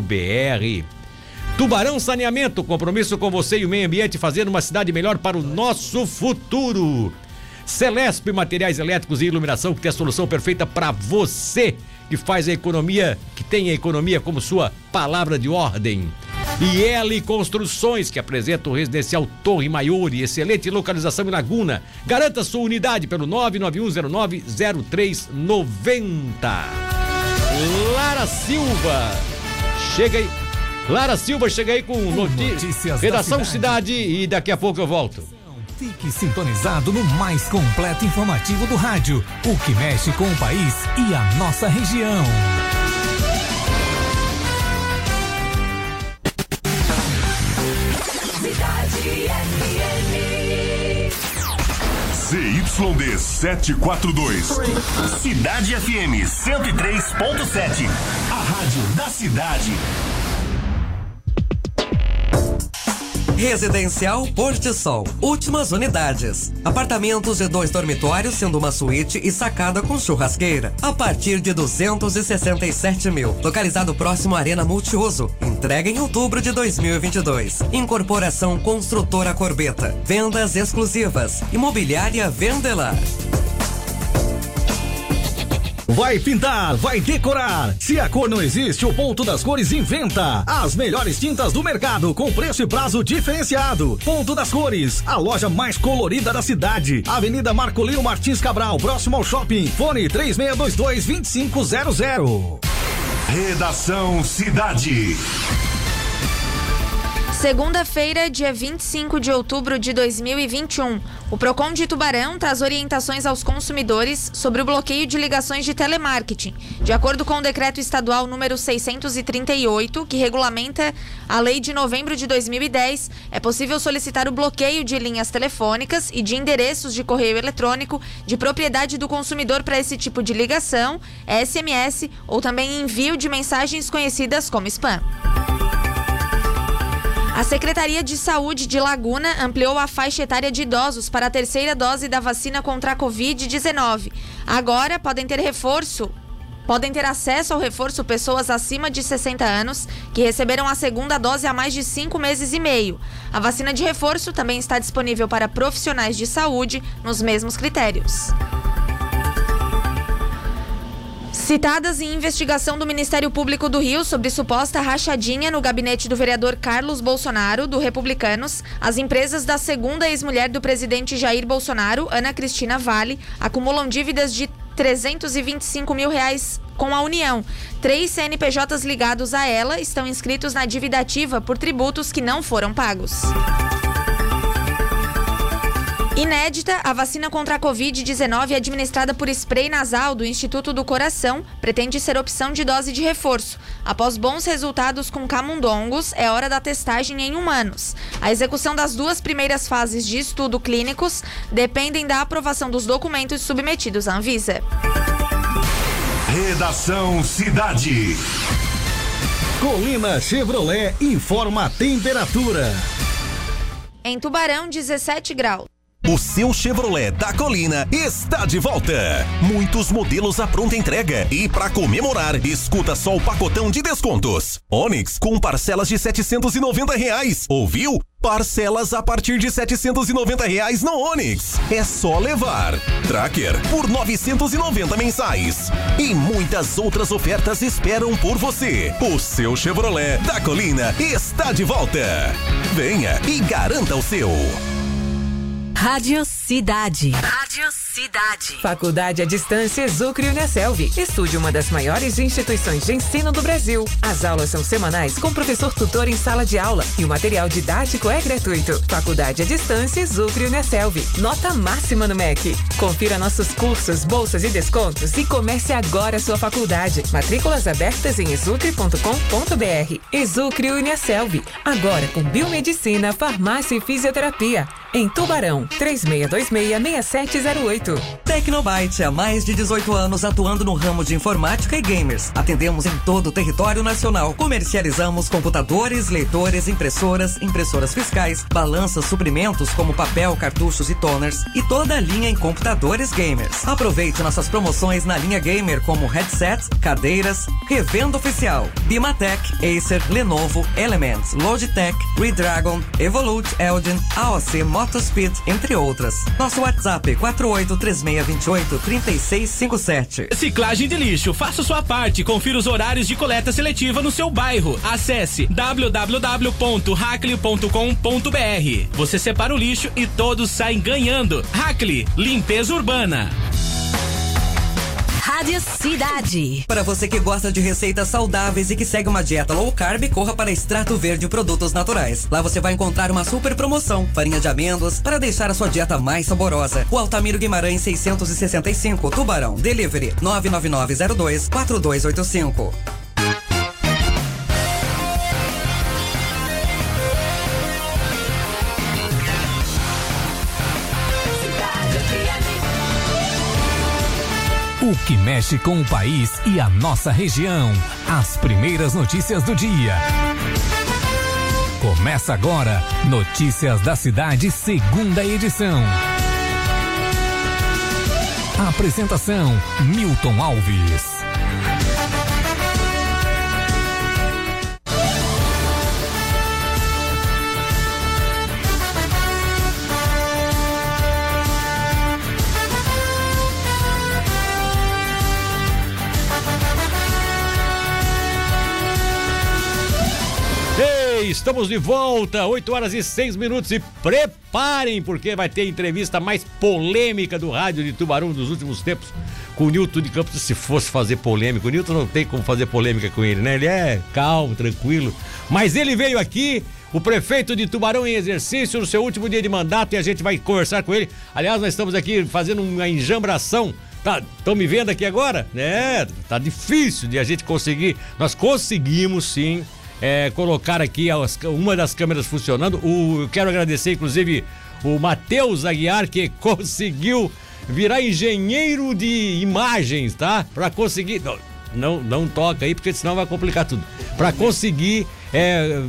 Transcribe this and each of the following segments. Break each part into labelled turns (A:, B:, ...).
A: de. Tubarão Saneamento, compromisso com você e o meio ambiente, fazendo uma cidade melhor para o nosso futuro. Celesp Materiais Elétricos e Iluminação, que tem a solução perfeita para você, que faz a economia, que tem a economia como sua palavra de ordem. E L Construções, que apresenta o residencial Torre Maiori, excelente localização em Laguna. Garanta sua unidade pelo 991090390. Lara Silva, chega aí. Lara Silva, chega aí com notícias. notícias Redação cidade. cidade e daqui a pouco eu volto.
B: Fique sintonizado no mais completo informativo do rádio, o que mexe com o país e a nossa região.
C: ZYD 742. Cidade FM 103.7. A rádio da cidade.
D: Residencial Porte Sol. Últimas unidades. Apartamentos de dois dormitórios, sendo uma suíte e sacada com churrasqueira. A partir de 267 mil. Localizado próximo à Arena Multiuso. Entrega em outubro de 2022. Incorporação Construtora Corbeta. Vendas exclusivas. Imobiliária Vendelar.
E: Vai pintar, vai decorar. Se a cor não existe, o Ponto das Cores inventa. As melhores tintas do mercado com preço e prazo diferenciado. Ponto das Cores, a loja mais colorida da cidade. Avenida Marcolino Martins Cabral, próximo ao shopping. Fone 3622 2500.
C: Redação Cidade.
F: Segunda-feira, dia 25 de outubro de 2021. O Procon de Tubarão traz orientações aos consumidores sobre o bloqueio de ligações de telemarketing. De acordo com o decreto estadual número 638, que regulamenta a lei de novembro de 2010, é possível solicitar o bloqueio de linhas telefônicas e de endereços de correio eletrônico de propriedade do consumidor para esse tipo de ligação, SMS ou também envio de mensagens conhecidas como spam. A Secretaria de Saúde de Laguna ampliou a faixa etária de idosos para a terceira dose da vacina contra a Covid-19. Agora podem ter reforço podem ter acesso ao reforço pessoas acima de 60 anos que receberam a segunda dose há mais de cinco meses e meio. A vacina de reforço também está disponível para profissionais de saúde nos mesmos critérios. Citadas em investigação do Ministério Público do Rio sobre suposta rachadinha no gabinete do vereador Carlos Bolsonaro, do Republicanos, as empresas da segunda ex-mulher do presidente Jair Bolsonaro, Ana Cristina Vale, acumulam dívidas de 325 mil reais com a União. Três CNPJs ligados a ela estão inscritos na dívida ativa por tributos que não foram pagos. Inédita, a vacina contra a Covid-19 administrada por spray nasal do Instituto do Coração pretende ser opção de dose de reforço. Após bons resultados com camundongos, é hora da testagem em humanos. A execução das duas primeiras fases de estudo clínicos dependem da aprovação dos documentos submetidos à Anvisa.
C: Redação Cidade.
E: Colina Chevrolet informa a temperatura.
F: Em Tubarão, 17 graus.
C: O seu Chevrolet da Colina está de volta. Muitos modelos à pronta entrega. E para comemorar, escuta só o pacotão de descontos. Onix com parcelas de 790 reais. Ouviu? Parcelas a partir de 790 reais no Onix. É só levar. Tracker por 990 mensais. E muitas outras ofertas esperam por você. O seu Chevrolet da Colina está de volta. Venha e garanta o seu.
G: Rádio Cidade.
H: Rádio Cidade.
G: Faculdade à Distância Exucre Unicelv. Estude uma das maiores instituições de ensino do Brasil. As aulas são semanais com professor tutor em sala de aula e o material didático é gratuito. Faculdade à Distância Exucre Unicelv. Nota máxima no MEC. Confira nossos cursos, bolsas e descontos e comece agora a sua faculdade. Matrículas abertas em exucre.com.br. Exucre Unicelv. Agora com biomedicina, farmácia e fisioterapia. Em Tubarão, 3626-6700. 3708.
D: Tecnobyte, há mais de 18 anos atuando no ramo de informática e gamers. Atendemos em todo o território nacional. Comercializamos computadores, leitores, impressoras, impressoras fiscais, balanças, suprimentos como papel, cartuchos e toners e toda a linha em computadores gamers. Aproveite nossas promoções na linha gamer como headsets, cadeiras, revenda oficial, Bimatech, Acer, Lenovo, Elements, Logitech, Redragon, Evolute, Elgin, AOC, Motospeed, entre outras. Nosso WhatsApp 4836283657.
I: Reciclagem de lixo. Faça sua parte. Confira os horários de coleta seletiva no seu bairro. Acesse www.hackley.com.br. Você separa o lixo e todos saem ganhando. Hackley, limpeza urbana.
H: Rádio Cidade.
D: Para você que gosta de receitas saudáveis e que segue uma dieta low carb, corra para Extrato Verde Produtos Naturais. Lá você vai encontrar uma super promoção: farinha de amêndoas para deixar a sua dieta mais saborosa. O Altamiro Guimarães 665, Tubarão. Delivery 99902 4285.
B: O que mexe com o país e a nossa região. As primeiras notícias do dia. Começa agora, Notícias da Cidade, segunda edição. Apresentação: Milton Alves.
A: Estamos de volta, 8 horas e 6 minutos e preparem, porque vai ter entrevista mais polêmica do rádio de Tubarão dos últimos tempos com o Nilton de Campos. Se fosse fazer polêmica, o Nilton não tem como fazer polêmica com ele, né? Ele é calmo, tranquilo. Mas ele veio aqui, o prefeito de Tubarão em exercício, no seu último dia de mandato, e a gente vai conversar com ele. Aliás, nós estamos aqui fazendo uma enjambração. Tá, estão me vendo aqui agora? É, tá difícil de a gente conseguir. Nós conseguimos sim é, colocar aqui as- uma das câmeras funcionando. O, eu quero agradecer, inclusive, o Matheus Aguiar, que conseguiu virar engenheiro de imagens, tá? Pra conseguir. Não, não, não toca aí, porque senão vai complicar tudo. Pra conseguir é,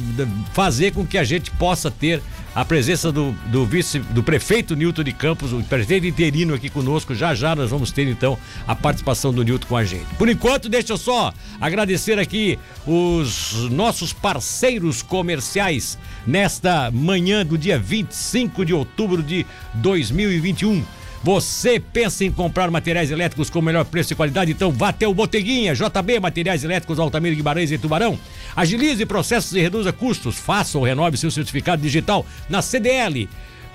A: fazer com que a gente possa ter a presença do, do vice, do prefeito Nilton de Campos, o prefeito interino aqui conosco. Já já nós vamos ter então a participação do Nilton com a gente. Por enquanto, deixa eu só agradecer aqui os nossos parceiros comerciais nesta manhã do dia 25 de outubro de 2021. Você pensa em comprar materiais elétricos com melhor preço e qualidade? Então vá até o Boteguinha, JB Materiais Elétricos Altamiro Guimarães e Tubarão. Agilize processos e reduza custos. Faça ou renove seu certificado digital na CDL.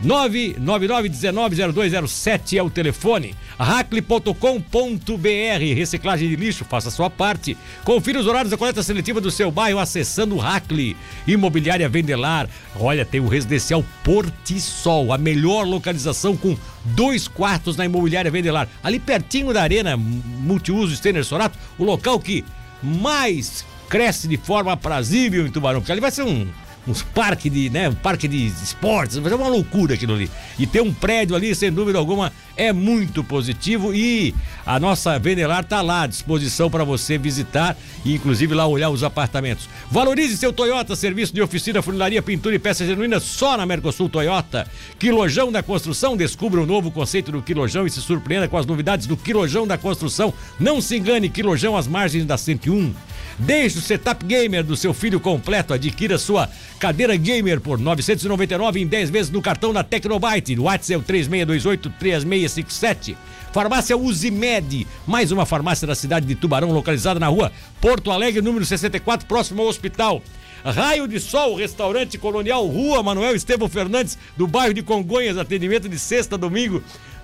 A: 999-190207 é o telefone. Hackley.com.br Reciclagem de lixo, faça sua parte. Confira os horários da coleta seletiva do seu bairro acessando o Hackley. Imobiliária Vendelar. Olha, tem o residencial Portisol, a melhor localização com dois quartos na Imobiliária Vendelar. Ali pertinho da Arena Multiuso Stener Sorato, o local que mais cresce de forma aprazível em Tubarão, porque ali vai ser um uns parques de, né, um parque de esportes, vai ser uma loucura aquilo ali. E ter um prédio ali, sem dúvida alguma, é muito positivo e a nossa Venelar tá lá à disposição para você visitar e inclusive lá olhar os apartamentos. Valorize seu Toyota, serviço de oficina, funilaria, pintura e peças genuínas só na Mercosul Toyota. Quilojão da Construção, descubra o novo conceito do Quilojão e se surpreenda com as novidades do Quilojão da Construção. Não se engane, Quilojão às margens da 101. Deixe o setup gamer do seu filho completo. Adquira sua cadeira gamer por 999 em 10 vezes no cartão da Tecnobyte. O WhatsApp é o 3628-3657. Farmácia Uzimed, mais uma farmácia da cidade de Tubarão, localizada na rua Porto Alegre, número 64, próximo ao hospital. Raio de Sol, restaurante colonial, Rua Manuel Estevão Fernandes, do bairro de Congonhas, atendimento de sexta a domingo.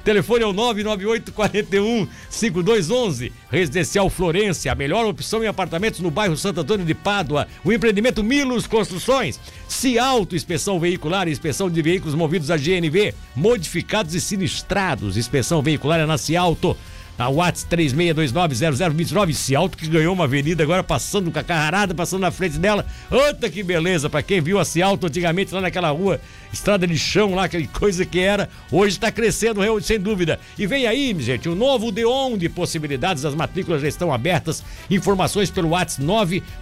A: Telefone é o 998 41 5211. Residencial Florência, a melhor opção em apartamentos no bairro Santo Antônio de Pádua. O empreendimento Milos Construções. Cialto, inspeção veicular e inspeção de veículos movidos a GNV, modificados e sinistrados. Inspeção veicular é na Cialto. A Whats 36290029, Cialto que ganhou uma avenida agora passando com a carrarada, passando na frente dela. Outra que beleza, pra quem viu a Cialto antigamente lá naquela rua, estrada de chão lá, aquela coisa que era, hoje está crescendo sem dúvida. E vem aí, gente, o novo Deon de possibilidades, as matrículas já estão abertas. Informações pelo WhatsApp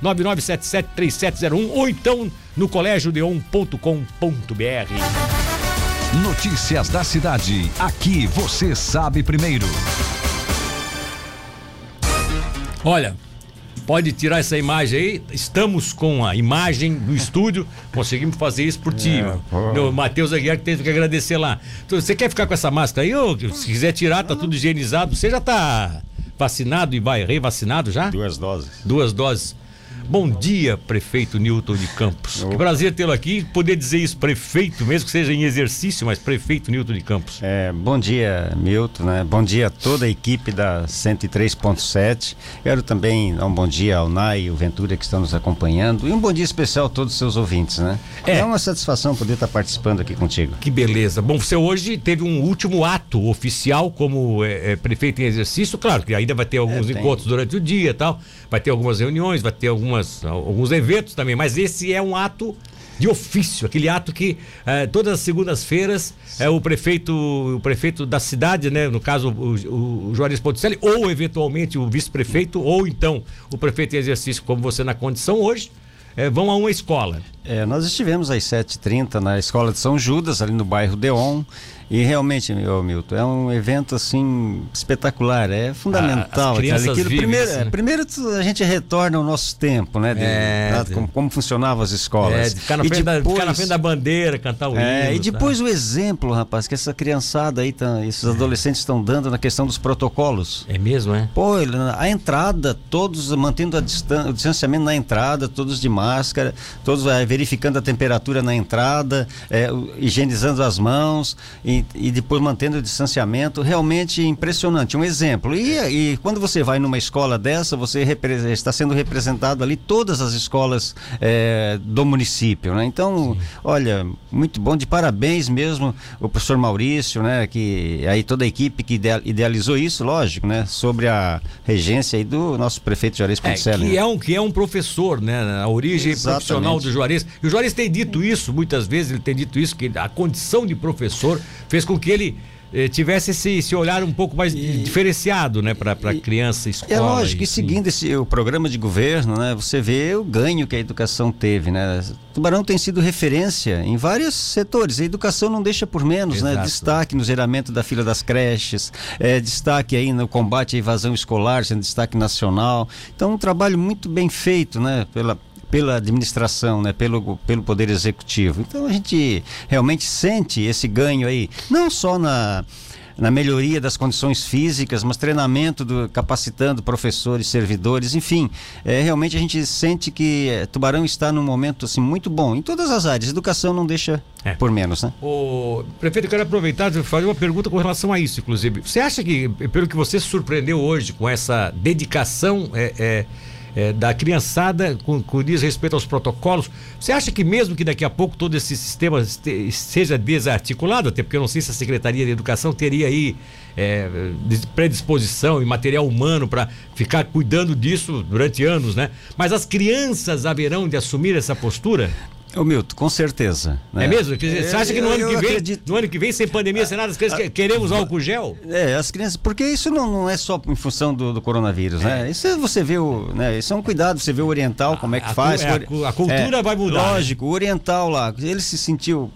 A: 999773701 ou então no colégiodeon.com.br.
B: Notícias da cidade. Aqui você sabe primeiro.
A: Olha, pode tirar essa imagem aí. Estamos com a imagem do estúdio. Conseguimos fazer isso por ti. É, o Matheus Aguiar que teve que agradecer lá. Então, você quer ficar com essa máscara aí? Ou, se quiser tirar, tá tudo higienizado. Você já tá vacinado e vai revacinado já?
J: Duas doses.
A: Duas doses. Bom dia, prefeito Newton de Campos. Que prazer tê-lo aqui poder dizer isso, prefeito, mesmo que seja em exercício, mas prefeito Newton de Campos.
J: É, bom dia, Milton, né? Bom dia a toda a equipe da 103.7. Quero também dar um bom dia ao Nai e o Ventura que estão nos acompanhando. E um bom dia especial a todos os seus ouvintes, né? É, é uma satisfação poder estar participando aqui contigo.
A: Que beleza. Bom, você hoje teve um último ato oficial como é, é, prefeito em exercício. Claro que ainda vai ter alguns é, encontros durante o dia e tal, vai ter algumas reuniões, vai ter algumas algumas, alguns eventos também, mas esse é um ato de ofício, aquele ato que eh, todas as segundas-feiras é o prefeito, o prefeito da cidade, né, no caso o, o, Juarez Ponticelli, ou eventualmente o vice-prefeito, ou então o prefeito em exercício, como você na condição hoje, eh, vão a uma escola.
J: É, nós estivemos às 7h30 na escola de São Judas, ali no bairro Deon. E realmente, meu Milton, é um evento assim espetacular, é fundamental.
A: Ah,
J: aquilo, primeiro, é, primeiro a gente retorna ao nosso tempo, né? De,
A: é,
J: de, como, como, funcionavam as escolas.
A: É, de ficar, na, e frente depois, da, ficar na frente da bandeira, cantar o
J: é,
A: hino.
J: E depois tá? o exemplo, rapaz, que essa criançada aí, tá, esses adolescentes estão dando na questão dos protocolos.
A: É mesmo, é?
J: Pô, a entrada, todos mantendo a distan o distanciamento na entrada, todos de máscara, todos é, verificando a temperatura na entrada, é, higienizando as mãos. E e, depois mantendo o distanciamento, realmente impressionante. Um exemplo. E, e quando você vai numa escola dessa, você está sendo representado ali todas as escolas é, do município, né? Então, Sim. olha, muito bom, de parabéns mesmo o professor Maurício, né? Que aí toda a equipe que idealizou isso, lógico, né? Sobre a regência aí do nosso prefeito Juarez Ponticelli.
A: É, que, é um, que é um professor, né? A origem Exatamente. profissional do Juarez. E o Juarez tem dito isso, muitas vezes ele tem dito isso, que a condição de professor fez com que ele eh, tivesse esse, esse, olhar um pouco mais e, diferenciado, né, para a criança, escola.
J: É lógico, e, e seguindo esse, o programa de governo, né, você vê o ganho que a educação teve, né. Tubarão tem sido referência em vários setores. A educação não deixa por menos, né? Exato. né? Destaque no geramento da fila das creches, é, destaque aí no combate à evasão escolar, sendo destaque nacional. Então, um trabalho muito bem feito, né? Pela, pela administração, né, pelo, pelo poder executivo. Então a gente realmente sente esse ganho aí, não só na na melhoria das condições físicas, mas treinamento do, capacitando professores, servidores, enfim, é, realmente a gente sente que é, Tubarão está num momento assim muito bom em todas as áreas. Educação não deixa é. por menos, né?
A: O prefeito, eu quero aproveitar e fazer uma pergunta com relação a isso, inclusive. Você acha que, pelo que você surpreendeu hoje com essa dedicação, é, é é, da criançada com, com diz respeito aos protocolos. Você acha que mesmo que daqui a pouco todo esse sistema seja desarticulado, até porque eu não sei se a Secretaria de Educação teria aí é, predisposição e material humano para ficar cuidando disso durante anos, né? Mas as crianças haverão de assumir essa postura?
J: Ô Milton, com certeza.
A: Né? É mesmo? Você acha que no, ano que, vem, acredito... no ano que vem, sem pandemia, sem nada, as crianças queremos álcool gel?
J: É, as crianças, porque isso não, não é só em função do, do coronavírus, né? é. né? Isso você vê o, né? Isso é um cuidado, você vê o oriental, como é que a, faz.
A: A, a, a cultura é, vai mudar.
J: Né? Lógico, né? o oriental lá, ele se sentiu,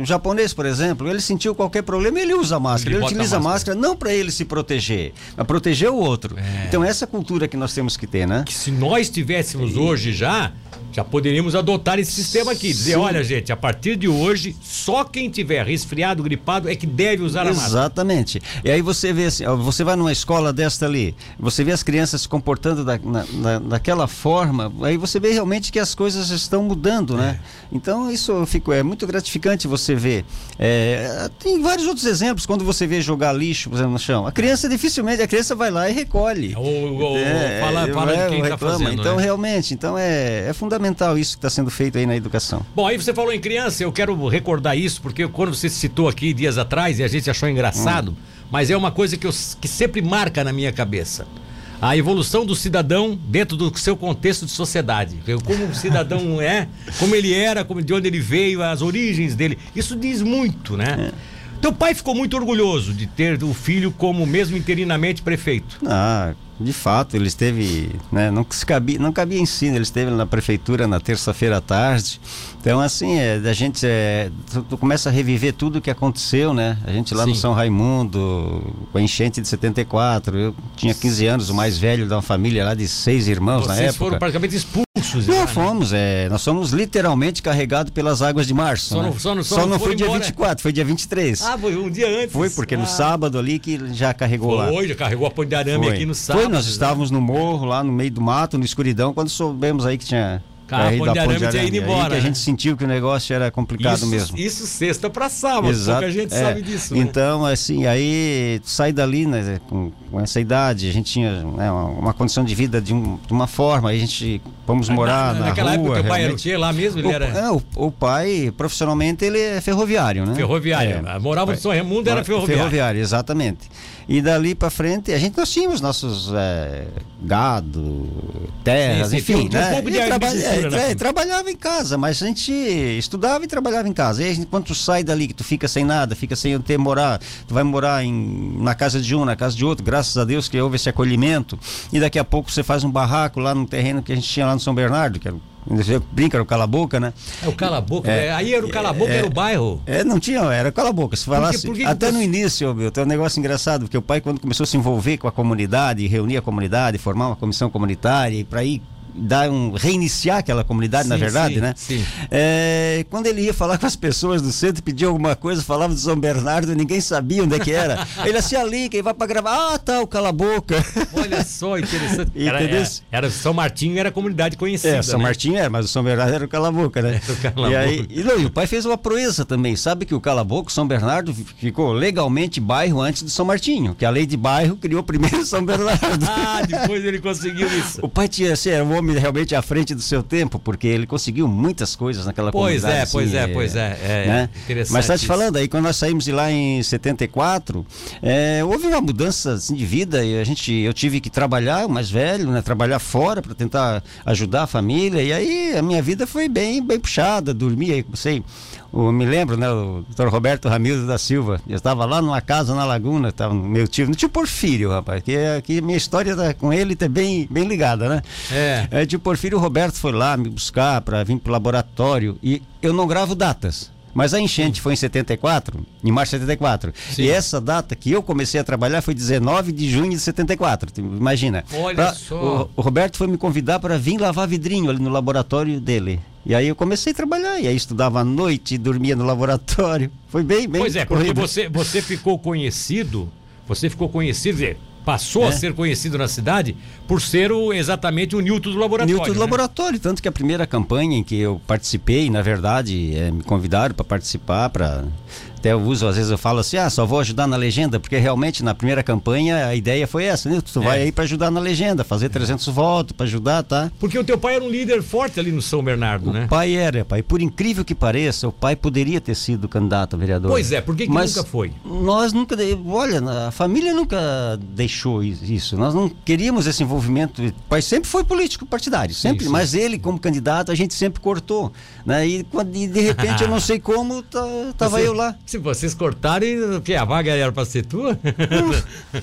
J: o japonês, por exemplo, ele sentiu qualquer problema, ele usa máscara, ele, ele utiliza máscara. máscara não para ele se proteger, mas proteger o outro. É. Então essa cultura que nós temos que ter, né?
A: Que se nós tivéssemos e... hoje já, já poderíamos adotar esse sistema aqui. Dizer, Sim. olha, gente, a partir de hoje, só quem tiver resfriado, gripado, é que deve usar a
J: máscara. Exatamente. E aí você vê assim, você vai numa escola desta ali, você vê as crianças se comportando da, na, daquela forma, aí você vê realmente que as coisas estão mudando, né? É. Então isso fico, é muito gratificante você ver. É, tem vários outros exemplos, quando você vê jogar lixo, por exemplo, no chão. A criança dificilmente, a criança vai lá e recolhe.
A: Ou, ou é, fala, fala é, de quem está fazendo.
J: Então,
A: né?
J: realmente, então é, é fundamental fundamental isso que está sendo feito aí na educação.
A: Bom, aí você falou em criança, eu quero recordar isso, porque quando você citou aqui dias atrás e a gente achou engraçado, hum. mas é uma coisa que, eu, que sempre marca na minha cabeça. A evolução do cidadão dentro do seu contexto de sociedade. Como o cidadão é, como ele era, como, de onde ele veio, as origens dele. Isso diz muito, né? É. Teu pai ficou muito orgulhoso de ter o filho como mesmo interinamente prefeito.
J: Ah, de fato, ele esteve, né, não, cabia, não cabia ensino, ele esteve na prefeitura na terça-feira à tarde. Então, assim, é, a gente é, tu, tu, começa a reviver tudo o que aconteceu, né? A gente lá Sim. no São Raimundo, com a enchente de 74, eu tinha 15 anos, o mais velho uma família lá de seis irmãos Vocês na época. Vocês
A: foram praticamente expulsos.
J: Não, lá, né? fomos, é, nós fomos literalmente carregados pelas águas de março. Só, né? não, só, só, só não, foi dia embora. 24, foi dia 23.
A: Ah, foi um dia antes.
J: Foi, porque
A: ah.
J: no sábado ali que já carregou
A: foi,
J: lá.
A: Foi, já carregou a ponte de arame foi. aqui no sábado.
J: Foi, nós né? estávamos no morro, lá no meio do mato, na escuridão, quando soubemos aí que tinha
A: Carro da Ponte de Arame, embora. Aí
J: que a gente sentiu que o negócio era complicado
A: isso,
J: mesmo.
A: Isso sexta para sábado, Exato, pouca gente é. sabe disso.
J: Né? Então, assim, aí sai dali, né, com, com, essa idade, a gente tinha né, uma, uma, condição de vida de, um, de, uma forma, aí a gente vamos morar na, na
A: naquela
J: rua.
A: Época teu pai era o lá mesmo? Ele
J: o,
A: era...
J: É, o, o, pai, profissionalmente, ele é ferroviário, né?
A: Ferroviário. É. Morava no São Raimundo, era ferroviário.
J: Ferroviário, exatamente. E dali para frente, a gente nós tínhamos nossos é, gado, terras, sim, sim, enfim, né? Um pouco de trabalha, é, é, trabalhava em casa, mas a gente estudava e trabalhava em casa. E aí, quando tu sai dali, que tu fica sem nada, fica sem ter morar, tu vai morar em, na casa de um, na casa de outro, graças a Deus que houve esse acolhimento. E daqui a pouco você faz um barraco lá no terreno que a gente tinha lá no São Bernardo, que era brinca, era o cala-boca, né?
A: É o cala-boca, é, é, aí era o cala-boca, é, era o bairro.
J: É, não tinha, era cala-boca. Se falasse. Por que, por que até no início, meu, tem um negócio engraçado, porque o pai, quando começou a se envolver com a comunidade, reunir a comunidade, formar uma comissão comunitária, e para ir dar um reiniciar aquela comunidade, sim, na verdade,
A: sim,
J: né?
A: Sim.
J: É, quando ele ia falar com as pessoas do centro, pedia alguma coisa, falava do São Bernardo, ninguém sabia onde é que era. ele assim ali, quem vai para gravar, ah, tá, o cala a boca.
A: Olha só, interessante. Era, era, era, São Martinho era comunidade conhecida.
J: É, São
A: né?
J: Martinho era, mas o São Bernardo era o cala a boca, né? Era o cala e, aí, e, não, e o pai fez uma proeza também, sabe que o cala a boca, São Bernardo ficou legalmente bairro antes do São Martinho, que a lei de bairro criou primeiro São Bernardo.
A: ah, depois ele conseguiu isso.
J: O pai tinha, assim, era um homem realmente à frente do seu tempo, porque ele conseguiu muitas coisas naquela
A: pois
J: comunidade.
A: É, assim, pois é, pois é, é,
J: né? Mas está te falando aí, quando nós saímos de lá em 74, é, houve uma mudança assim, de vida e a gente, eu tive que trabalhar, o mais velho, né? Trabalhar fora para tentar ajudar a família e aí a minha vida foi bem, bem puxada, dormia, sei, o, me lembro, né, o doutor Roberto Ramildo da Silva, eu estava lá numa casa na Laguna, estava meu tio, no tio Porfírio, rapaz, que, que minha história tá, com ele tá bem, bem ligada, né?
A: É. é.
J: Tio Porfírio, o Roberto foi lá me buscar para vir pro laboratório e eu não gravo datas. Mas a enchente foi em 74, em março de 74. Sim. E essa data que eu comecei a trabalhar foi 19 de junho de 74. Imagina.
A: Olha pra, só.
J: O, o, Roberto foi me convidar para vir lavar vidrinho ali no laboratório dele. E aí eu comecei a trabalhar, e aí estudava à noite, dormia no laboratório. Foi bem, bem.
A: Pois é, porque você, você ficou conhecido, você ficou conhecido, passou é. a ser conhecido na cidade por ser o, exatamente o Newton do laboratório.
J: Newton do
A: né?
J: laboratório, tanto que a primeira campanha em que eu participei, na verdade, é, me convidaram para participar, para até eu uso, às vezes eu falo assim, ah, só vou ajudar na legenda, porque realmente na primeira campanha a ideia foi essa, né? Tu é. vai aí para ajudar na legenda, fazer 300 votos para ajudar, tá?
A: Porque o teu pai era um líder forte ali no São Bernardo,
J: o
A: né?
J: O pai era, pai. Por incrível que pareça, o pai poderia ter sido candidato a vereador.
A: Pois é, por que, que nunca foi?
J: Nós nunca, olha, a família nunca deixou isso. Nós não queríamos esse envolvimento. O pai sempre foi político partidário, sempre, sim. mas ele como candidato a gente sempre cortou, né? E, e de repente eu não sei como tá, tava Você, eu lá.
A: Se vocês cortaram, o que? A vaga era para ser tua?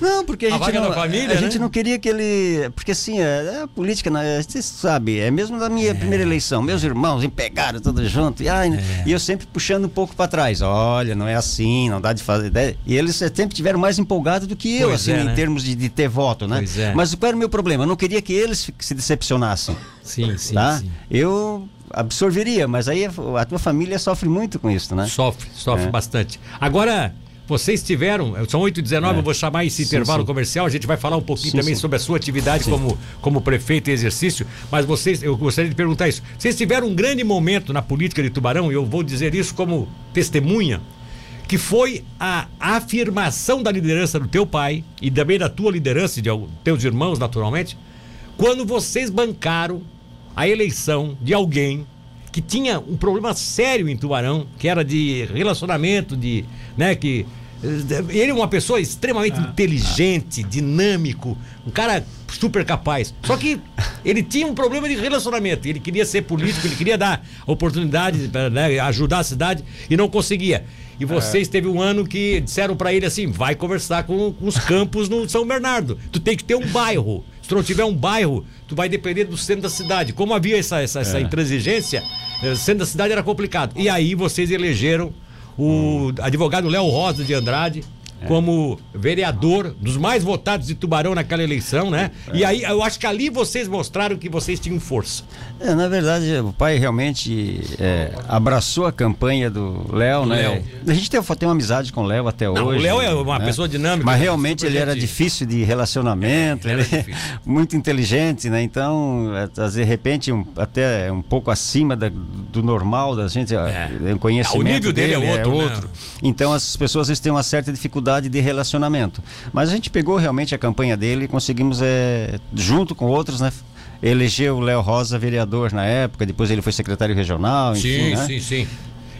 J: Não, não porque a, a gente. não, família, a, né? gente não queria que ele. Porque assim, é, é a política, né, você sabe, é mesmo da minha é. primeira eleição. Meus irmãos pegaram tudo junto. E, ai, é. e eu sempre puxando um pouco para trás. Olha, não é assim, não dá de fazer. Né? E eles sempre tiveram mais empolgados do que eu, pois assim, é, né? em termos de, de, ter voto, né?
A: É.
J: Mas qual era o meu problema? Eu não queria que eles se decepcionassem.
A: Sim, sim.
J: Tá?
A: sim.
J: Eu absorveria, mas aí a tua família sofre muito com isso, né?
A: Sofre, sofre é. bastante. Agora, vocês tiveram, são 8 e 19 é. eu vou chamar esse sim, intervalo sim. comercial, a gente vai falar um pouquinho sim, também sobre a sua atividade como, como prefeito em exercício, mas vocês, eu gostaria de perguntar isso. Vocês tiveram um grande momento na política de Tubarão, e eu vou dizer isso como testemunha, que foi a afirmação da liderança do teu pai e também da tua liderança e de teus irmãos, naturalmente, quando vocês bancaram a eleição de alguém que tinha um problema sério em Tubarão, que era de relacionamento, de, né, que Ele é uma pessoa extremamente inteligente, dinâmico, um cara super capaz. Só que ele tinha um problema de relacionamento. Ele queria ser político, ele queria dar oportunidade, né, ajudar a cidade e não conseguia. E vocês teve um ano que disseram para ele assim: vai conversar com, com os campos no São Bernardo. Tu tem que ter um bairro. Se não tiver um bairro, tu vai depender do centro da cidade. Como havia essa, essa, essa intransigência, eh, o centro da cidade era complicado. E aí vocês elegeram o advogado Léo Rosa de Andrade como vereador dos mais votados de Tubarão naquela eleição, né? E aí eu acho que ali vocês mostraram que vocês tinham força.
J: É, na verdade, o pai realmente é, abraçou a campanha do Léo, né?
A: Léo.
J: A gente tem, tem uma amizade com o Léo até
A: Não,
J: hoje.
A: o Léo é uma
J: né?
A: pessoa dinâmica,
J: Mas
A: né?
J: realmente ele era difícil de relacionamento,
A: É, ele
J: é
A: difícil.
J: muito inteligente, né? Então, é, de repente, um- até um pouco acima da- do normal da gente, é. o conhecimento
A: Ah, o nível dele é outro, né?
J: Então as pessoas às vezes têm uma certa dificuldade de relacionamento. Mas a gente pegou realmente a campanha dele e conseguimos, é, junto com outros, né? Eleger o Léo Rosa vereador na época, depois ele foi secretário regional, enfim,
A: Sim,
J: né?
A: sim, sim.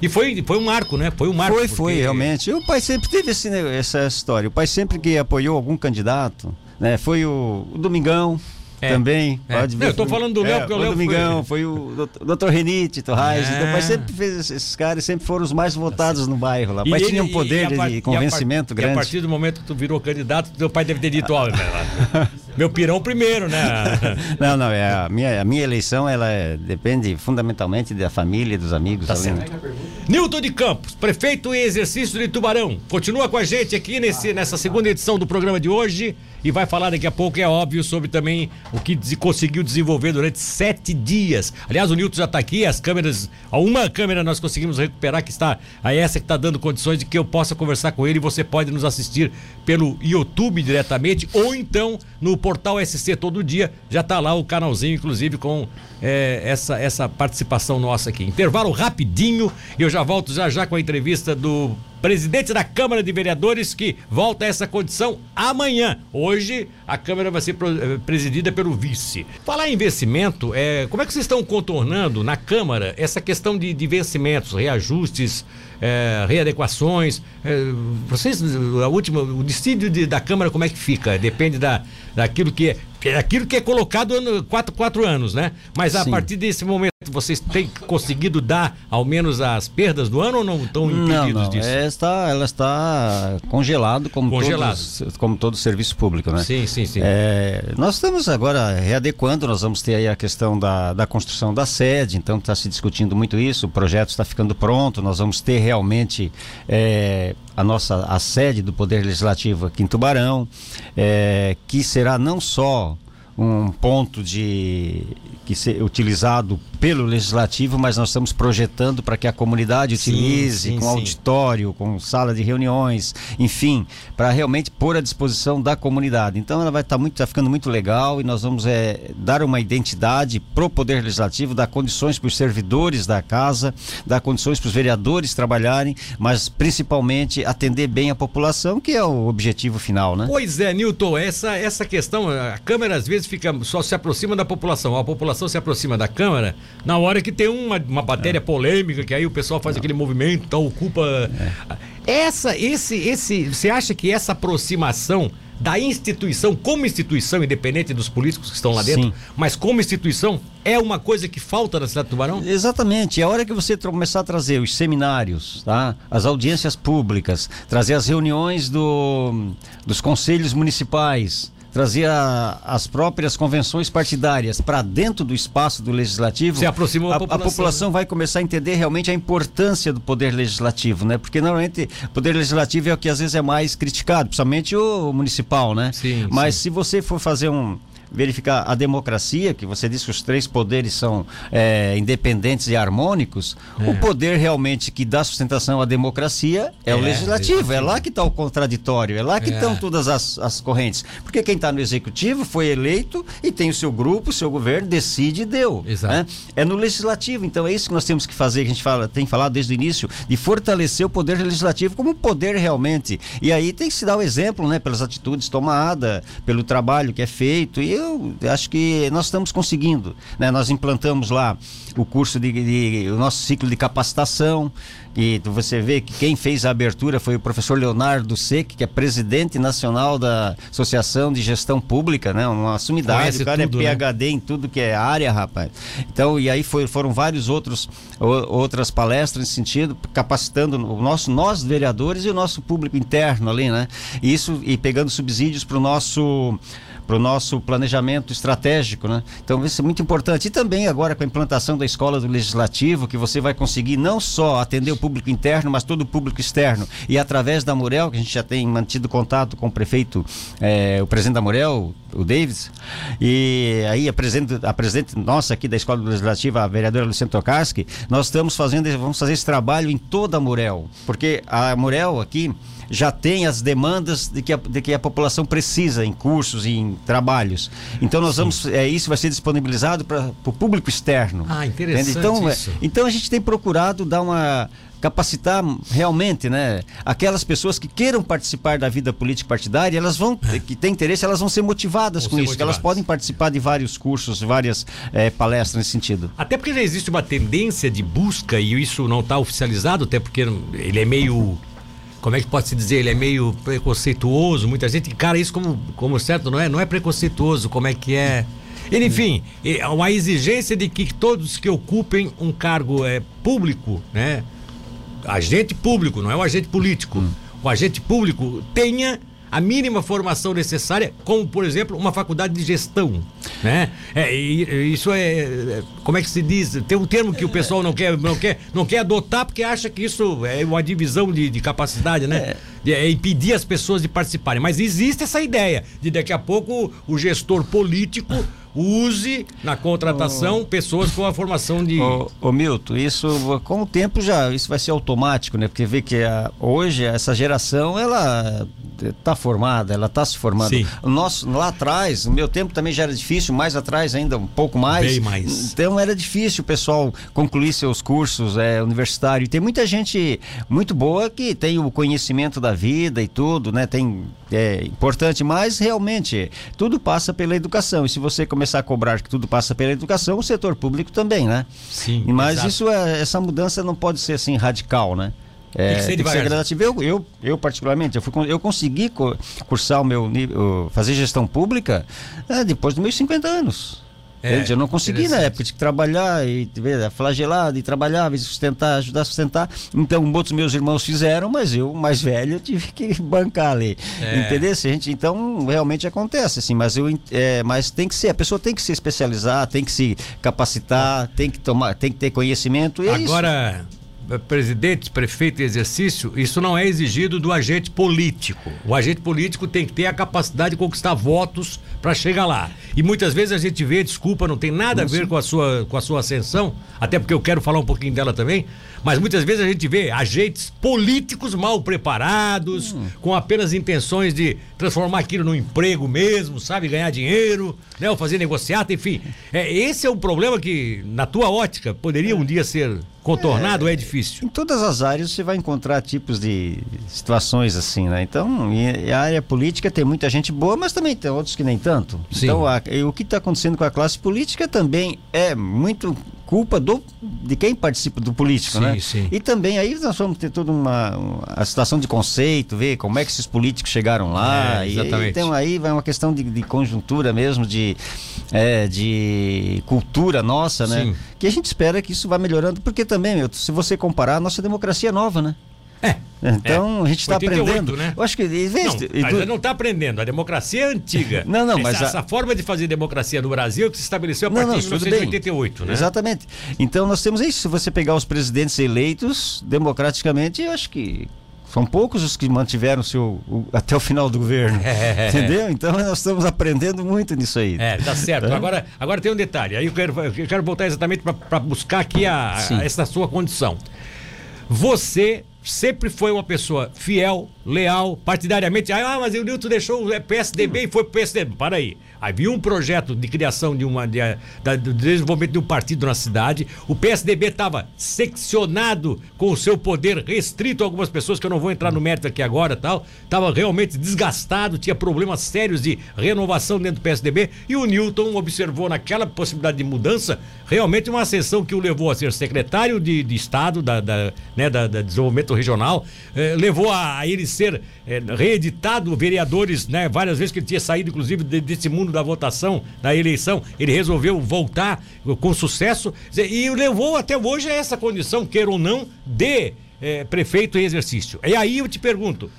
A: E foi, foi um marco, né? Foi um marco.
J: Foi,
A: porque-
J: foi, realmente. E o pai sempre teve esse essa história. O pai sempre que apoiou algum candidato, né? Foi o, o Domingão.
A: É.
J: Também,
A: É.
J: pode
A: Não, eu tô falando do Léo, porque o Léo foi-
J: Domingão, foi, o doutor- o doutor Renite Torrais.
A: É.
J: Então, o pai sempre fez esses- caras, sempre foram os mais votados no bairro lá.
A: E
J: pai
A: ele-
J: tinha um
A: e-
J: poder
A: e par-
J: de
A: e
J: convencimento
A: par- E a
J: grande.
A: partir do momento que tu virou candidato, teu pai deve ter dito, ó, meu pirão primeiro, né?
J: Não, não, é a minha, a minha eleição ela é- depende fundamentalmente da família e dos amigos.
A: Tá
J: né?
A: Nilton de Campos, prefeito em exercício de Tubarão, continua com a gente aqui nesse, nessa segunda edição do programa de hoje e vai falar daqui a pouco, é óbvio, sobre também o que conseguiu desenvolver durante sete dias. Aliás, o Nilton já está aqui, as câmeras, uma câmera nós conseguimos recuperar, que está, a essa que está dando condições de que eu possa conversar com ele e você pode nos assistir pelo YouTube diretamente ou então no portal SC todo dia, já está lá o canalzinho, inclusive, com é, essa, essa participação nossa aqui. Intervalo rapidinho e eu já volto já já com a entrevista do presidente da Câmara de Vereadores que volta a essa condição amanhã. Hoje a Câmara vai ser eh, presidida pelo vice. Falar em investimento, é, como é que vocês estão contornando na Câmara essa questão de, de vencimentos, reajustes, é, readequações? É, vocês, a última, o destino de- da Câmara como é que fica? Depende da, daquilo que é, que é aquilo que é colocado ano, quatro, quatro anos, né? Mas a
J: Sim.
A: partir desse momento vocês têm conseguido dar ao menos as perdas do ano ou não estão impedidos
J: Não, não.
A: disso?
J: É, está, ela está congelado como,
A: Congelado.
J: Todos, como todo serviço público, né?
A: Sim, sim, sim.
J: É, nós estamos agora readequando, nós vamos ter aí a questão da, da construção da sede, então está se discutindo muito isso, o projeto está ficando pronto, nós vamos ter realmente é, a nossa a sede do Poder Legislativo aqui em Tubarão, é, que será não só um ponto de que ser utilizado pelo legislativo, mas nós estamos projetando para que a comunidade
A: Sim,
J: utilize
A: sim,
J: com
A: sim.
J: auditório, com sala de reuniões, enfim, para realmente pôr à disposição da comunidade. Então ela vai estar muito, tá ficando muito legal e nós vamos é, dar uma identidade pro poder legislativo, dar condições para os servidores da casa, dar condições para os vereadores trabalharem, mas principalmente atender bem a população, que é o objetivo final, né?
A: Pois é, Newton, essa, essa questão, a Câmara às vezes fica só se aproxima da população, a população se aproxima da Câmara na hora que tem uma, uma matéria polêmica, que aí o pessoal faz aquele movimento, então ocupa. Essa, esse, esse, você acha que essa aproximação da instituição, como instituição, independente dos políticos que estão lá dentro,
J: Sim.
A: mas como instituição, é uma coisa que falta na cidade do Tubarão?
J: Exatamente. É a hora que você começar a trazer os seminários, tá? as audiências públicas, trazer as reuniões do, dos conselhos municipais, trazer a- as próprias convenções partidárias para dentro do espaço do legislativo.
A: Se aproximou a
J: a,
A: população,
J: população vai começar a entender realmente a importância do poder legislativo, né? Porque normalmente o poder legislativo é o que às vezes é mais criticado, principalmente o municipal, né?
A: Sim,
J: Mas se você for fazer um verificar a democracia, que você diz que os três poderes são é, independentes e harmônicos, o poder realmente que dá sustentação à democracia é, o
A: É,
J: legislativo. É lá que está o contraditório, é lá que
A: É.
J: estão todas as, as correntes. Porque quem está no executivo foi eleito e tem o seu grupo, o seu governo, decide e deu.
A: Exato.
J: né? É no legislativo. Então é isso que nós temos que fazer, que a gente fala, tem falado desde o início, de fortalecer o poder legislativo como poder realmente. E aí tem que se dar o exemplo, né, pelas atitudes tomadas, pelo trabalho que é feito. E eu acho que nós estamos conseguindo. Né? Nós implantamos lá o curso de, de o nosso ciclo de capacitação. E você vê que quem fez a abertura foi o professor Leonardo Sec, que é presidente nacional da Associação de Gestão Pública, né? Uma sumidade,
A: Conhece
J: o cara
A: tudo,
J: é
A: né?
J: PhD em tudo que é área, rapaz. Então, e aí foi, foram vários outros outras palestras nesse sentido, capacitando o nosso nós vereadores e o nosso público interno ali, né? Isso e pegando subsídios para o nosso para o nosso planejamento estratégico, né? Então isso é muito importante. E também agora com a implantação da escola do legislativo, que você vai conseguir não só atender o público interno, mas todo o público externo. E através da Murel, que a gente já tem mantido contato com o prefeito, eh, o presidente da Murel, o Davis, e aí a presidente, a presidente nossa aqui da escola do legislativo, a vereadora Luciana Tokarski, nós estamos fazendo, vamos fazer esse trabalho em toda a Murel, porque a Murel aqui já tem as demandas de que a, de que a população precisa em cursos, em trabalhos. Então nós vamos, é, isso vai ser disponibilizado para o público externo.
A: Ah, interessante
J: Entende? Então, é,
A: isso.
J: então a gente tem procurado dar uma capacitar realmente, né, aquelas pessoas que queiram participar da vida política partidária, elas vão que têm interesse, elas vão ser motivadas
A: É. Vão
J: com
A: ser
J: isso, que elas
A: motivadas.
J: podem participar de vários cursos, várias eh, palestras nesse sentido.
A: Até porque já existe uma tendência de busca e isso não está oficializado, até porque ele é meio. Como é que pode se dizer? Ele é meio preconceituoso. Muita gente encara isso como, como certo, não é? Não é preconceituoso, como é que é. Enfim, é uma exigência de que todos que ocupem um cargo é, público, né? Agente público, não é o agente político. O agente público tenha a mínima formação necessária, como, por exemplo, uma faculdade de gestão, né? É, isso é, é, como é que se diz? Tem um termo que o pessoal não quer, não quer, não quer adotar porque acha que isso é uma divisão de, de capacidade, né? De- É impedir as pessoas de participarem. Mas existe essa ideia de daqui a pouco o gestor político use na contratação pessoas com a formação de
J: Ô, ô, Milton, isso com o tempo já isso vai ser automático, né? Porque vê que a- hoje essa geração ela está formada, ela está se formando.
A: Sim.
J: Nosso lá atrás, no meu tempo também já era difícil, mais atrás ainda um pouco mais.
A: Bem mais.
J: Então era difícil o pessoal concluir seus cursos é, universitários. Tem muita gente muito boa que tem o conhecimento da vida e tudo, né? Tem é importante, mas realmente tudo passa pela educação. E se você começar a cobrar que tudo passa pela educação, o setor público também, né?
A: Sim.
J: Mas
A: exato.
J: isso é, essa mudança não pode ser assim radical, né? É,
A: Tem que ser
J: gradativo. Eu, eu, eu, particularmente, eu, fui, eu consegui co- cursar o meu nível, fazer gestão pública é, depois dos meus 50 anos.
A: É,
J: eu não consegui na época, tinha que trabalhar e ver, flagelado e trabalhar, e sustentar, ajudar a sustentar. Então, outros meus irmãos fizeram, mas eu, mais velho, tive que bancar ali.
A: É.
J: Entendeu? Gente, então, realmente acontece, assim, mas eu é, mas tem que ser, a pessoa tem que se especializar, tem que se capacitar, tem que tomar, tem que ter conhecimento. E é isso.
A: Agora, presidente, prefeito em exercício, isso não é exigido do agente político. O agente político tem que ter a capacidade de conquistar votos para chegar lá. E muitas vezes a gente vê, desculpa, não tem nada a ver com a sua com a sua ascensão, até porque eu quero falar um pouquinho dela também, mas muitas vezes a gente vê agentes políticos mal preparados, com apenas intenções de transformar aquilo num emprego mesmo, sabe, ganhar dinheiro, né, ou fazer negociata, enfim. É, esse é um problema que na tua ótica poderia um dia ser contornado ou é difícil?
J: Em todas as áreas você vai encontrar tipos de situações assim, né? Então, a área política tem muita gente boa, mas também tem outros que nem tanto.
A: Sim.
J: Então, a- o que está acontecendo com a classe política também é muito culpa do, de quem participa do político,
A: Sim,
J: né?
A: sim.
J: E também aí nós vamos ter toda uma, uma- a situação de conceito, ver como é que esses políticos chegaram lá.
A: É,
J: e-
A: exatamente.
J: então aí vai uma questão de, de conjuntura mesmo, de, é, de cultura nossa, né?
A: Sim.
J: Que a gente espera que isso vá melhorando, porque também, meu, se você comparar, a nossa democracia é nova, né?
A: É.
J: Então
A: É.
J: a gente está
A: 88,
J: aprendendo.
A: né?
J: Eu acho que em vez
A: Não,
J: de-
A: a gente não está aprendendo. A democracia é antiga.
J: Não, não,
A: essa,
J: mas a-
A: essa forma de fazer democracia no Brasil é que se estabeleceu a
J: Não,
A: partir
J: não,
A: de
J: tudo
A: 1988, né?
J: Exatamente. Então nós temos isso. Se você pegar os presidentes eleitos democraticamente, eu acho que são poucos os que mantiveram seu o- até o final do governo.
A: É.
J: Entendeu? Então nós estamos aprendendo muito nisso aí.
A: É, tá certo.
J: É.
A: Agora, agora tem um detalhe. Aí eu quero, eu quero voltar exatamente para buscar aqui a, a- essa sua condição. Você sempre foi uma pessoa fiel, leal, partidariamente. Ah, mas o Nilton deixou o PSDB e foi pro PSDB. Para aí. Havia um projeto de criação de uma de, da, do desenvolvimento de um partido na cidade. O PSDB estava seccionado com o seu poder restrito a algumas pessoas que eu não vou entrar no mérito aqui agora, tal. Estava realmente desgastado, tinha problemas sérios de renovação dentro do PSDB e o Newton observou naquela possibilidade de mudança realmente uma ascensão que o levou a ser secretário de, de Estado da, da, né, da, da desenvolvimento regional, eh, levou a, a, ele ser eh, reeditado vereadores, né, várias vezes que ele tinha saído inclusive de, desse mundo da votação, da eleição, ele resolveu voltar com sucesso e levou até hoje a essa condição, queira ou não, de eh, prefeito em exercício. E aí eu te pergunto,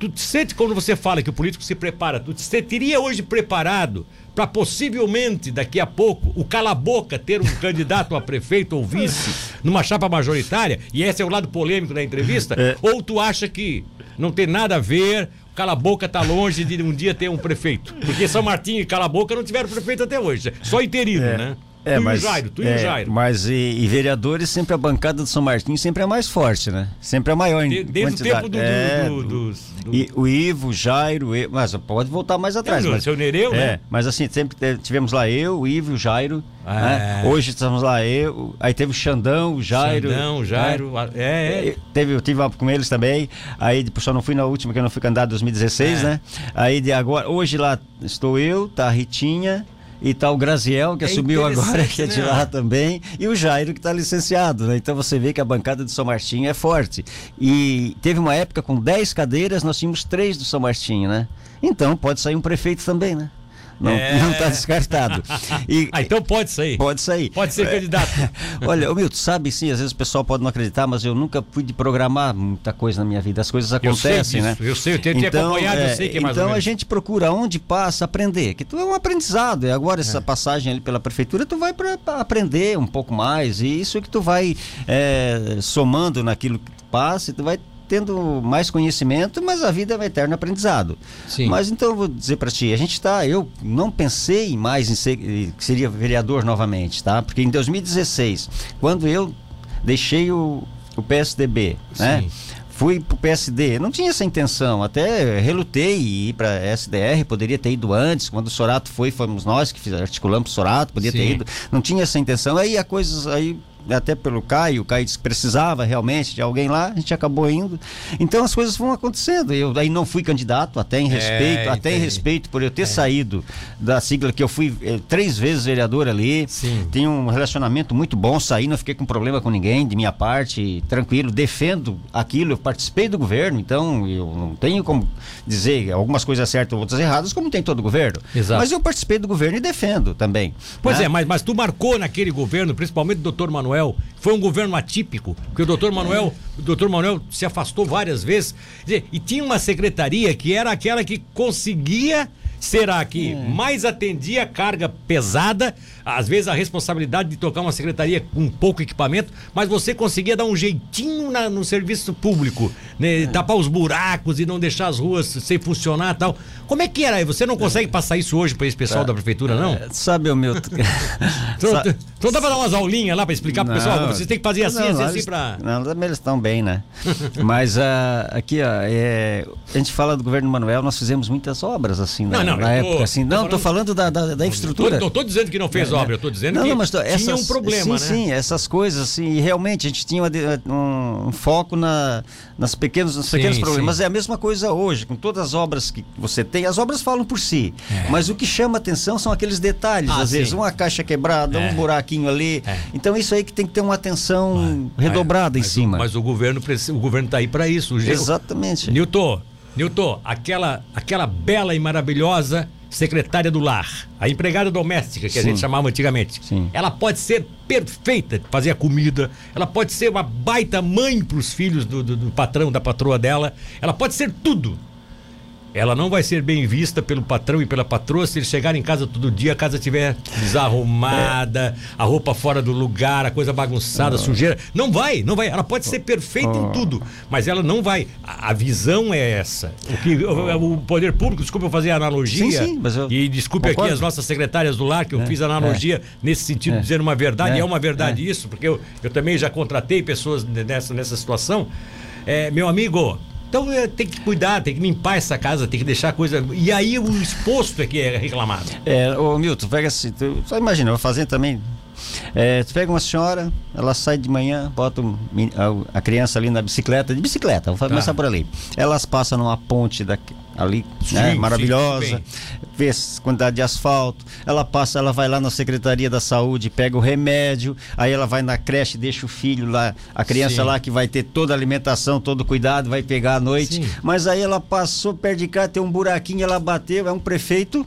A: tu te sente quando você fala que o político se prepara, tu te sentiria hoje preparado para possivelmente daqui a pouco o cala-boca ter um candidato a prefeito ou vice numa chapa majoritária? E esse é o lado polêmico da entrevista? É. Ou tu acha que não tem nada a ver, Cala Boca tá longe de um dia ter um prefeito? Porque São Martinho e Cala Boca não tiveram prefeito até hoje, só interino, é. né?
J: É, tu mas, e o Jairo, tu é, e o é, Jairo. Mas e, e, vereadores, sempre a bancada do São Martinho sempre é mais forte, né? Sempre é maior em
A: Desde quantidade. o tempo do,
J: é,
A: do, do,
J: do, E, o Ivo, o Jairo, eu, mas pode voltar mais atrás.
A: É,
J: mas,
A: seu Nereu,
J: é,
A: né?
J: Mas assim, sempre tivemos lá eu, o Ivo, o Jairo. Né? Hoje estamos lá eu, aí teve o Xandão, o Jairo.
A: Xandão, Jairo,
J: né? é, é. Teve, eu tive com eles também. Aí só não fui na última, que eu não fui candidato em 2016, né? Aí de agora, hoje lá estou eu, tá a Ritinha e tá o Graziel, que é assumiu agora, que é de né? lá também, e o Jairo, que está licenciado. Né? Então você vê que a bancada do São Martinho é forte. E teve uma época com 10 cadeiras, nós tínhamos três do São Martinho, né? Então pode sair um prefeito também, né? Não, é... não tá descartado.
A: E, ah, então pode sair.
J: Pode sair.
A: Pode ser candidato.
J: Olha, o Milton, sabe sim, às vezes o pessoal pode não acreditar, mas eu nunca pude programar muita coisa na minha vida. As coisas acontecem,
A: eu
J: né?
A: Eu sei, eu tenho então, acompanhado, é, eu sei que é mais
J: Então a gente procura onde passa aprender, que tu é um aprendizado. E agora essa é. passagem ali pela prefeitura, tu vai para aprender um pouco mais. E isso é que tu vai é, somando naquilo que tu passa, e tu vai tendo mais conhecimento, mas a vida é um eterno aprendizado. Sim. Mas então eu vou dizer para ti, a gente está, eu não pensei mais em ser, que seria vereador novamente, tá? Porque em 2016, quando eu deixei o, o PSDB, né? Sim. né? fui pro PSD. Não tinha essa intenção, até relutei em ir para SDR, poderia ter ido antes, quando o Sorato foi, fomos nós que articulamos o Sorato, podia Sim. ter ido. Não tinha essa intenção. Aí a coisa aí até pelo Caio, o Caio disse que precisava realmente de alguém lá, a gente acabou indo. Então as coisas vão acontecendo. Eu aí não fui candidato, até em é, respeito, é, até em respeito por eu ter é. saído da sigla que eu fui eh, três vezes vereador ali. Sim. Tenho um relacionamento muito bom, saí, não fiquei com problema com ninguém, de minha parte, tranquilo, defendo aquilo, eu participei do governo, então eu não tenho como dizer algumas coisas certas ou outras erradas, como tem todo o governo. Exato. Mas eu participei do governo e defendo também.
A: Pois né? é, mas, mas tu marcou naquele governo, principalmente o doutor Manuel Manuel. Foi um governo atípico, porque o doutor Manuel, o doutor Manuel se afastou várias vezes. E tinha uma secretaria que era aquela que conseguia será que é. mais atendia a carga pesada, às vezes a responsabilidade de tocar uma secretaria com pouco equipamento, mas você conseguia dar um jeitinho na, no serviço público, né? É. tapar os buracos e não deixar as ruas sem funcionar tal. Como é que era? Você não consegue é. passar isso hoje para esse pessoal é. da prefeitura, não? É,
J: sabe, o meu.
A: então, então dá para dar umas aulinhas lá para explicar pro pessoal? Vocês têm que fazer assim, não, assim, assim para.
J: Não, também eles estão bem, né? mas uh, aqui, ó, é, a gente fala do governo Manuel, nós fizemos muitas obras assim, né?
A: Não, não,
J: na tô, época, assim. Não, tô falando, da, da, da infraestrutura.
A: Não estou dizendo que não fez obra, eu tô dizendo não, que não, mas, essas, tinha um problema,
J: sim,
A: né?
J: Sim, essas coisas, assim, e realmente a gente tinha um, um foco na, nas pequenos, nos pequenos sim, problemas. Sim. Mas é a mesma coisa hoje, com todas as obras que você tem, as obras falam por si. É. Mas o que chama atenção são aqueles detalhes, ah, às sim. vezes, uma caixa quebrada, é. um buraquinho ali. É. Então isso aí que tem que ter uma atenção redobrada em cima.
A: O, mas o governo o está aí para isso.
J: Exatamente.
A: Nilton, Nilton, aquela, aquela bela e maravilhosa secretária do lar, a empregada doméstica que Sim. a gente chamava antigamente, Sim. ela pode ser perfeita, fazer a comida, ela pode ser uma baita mãe para os filhos do, do, do patrão, da patroa dela, ela pode ser tudo ela não vai ser bem vista pelo patrão e pela patroa se ele chegar em casa todo dia, a casa estiver desarrumada, a roupa fora do lugar, a coisa bagunçada, sujeira. Não vai, não vai. Ela pode ser perfeita em tudo, mas ela não vai. A, a visão é essa. O, que, o, o, poder público, desculpe eu fazer a analogia. Sim, sim, mas eu e desculpe concordo. aqui as nossas secretárias do lar, que eu é, fiz analogia é, nesse sentido, é, dizer uma verdade, é, é uma verdade é. isso, porque eu, eu também já contratei pessoas nessa, nessa situação. É, meu amigo, Então é, tem que cuidar, tem que limpar essa casa, tem que deixar a coisa. E aí o exposto é que é reclamado.
J: É, ô Milton, pega assim, tu, só imagina, eu vou fazer também. É, tu pega uma senhora, ela sai de manhã, bota a, criança ali na bicicleta, de bicicleta, vamos
A: Tá.
J: começar por ali. Elas passam numa ponte daqui, ali, né,
A: Sim,
J: maravilhosa,
A: sim,
J: vê quantidade de asfalto. Ela passa, ela vai lá na Secretaria da Saúde, pega o remédio, aí ela vai na creche, deixa o filho lá, a criança
A: Sim.
J: lá que vai ter toda a alimentação, todo o cuidado, vai pegar à noite. Mas aí ela passou perto de cá, tem um buraquinho, ela bateu, é um prefeito.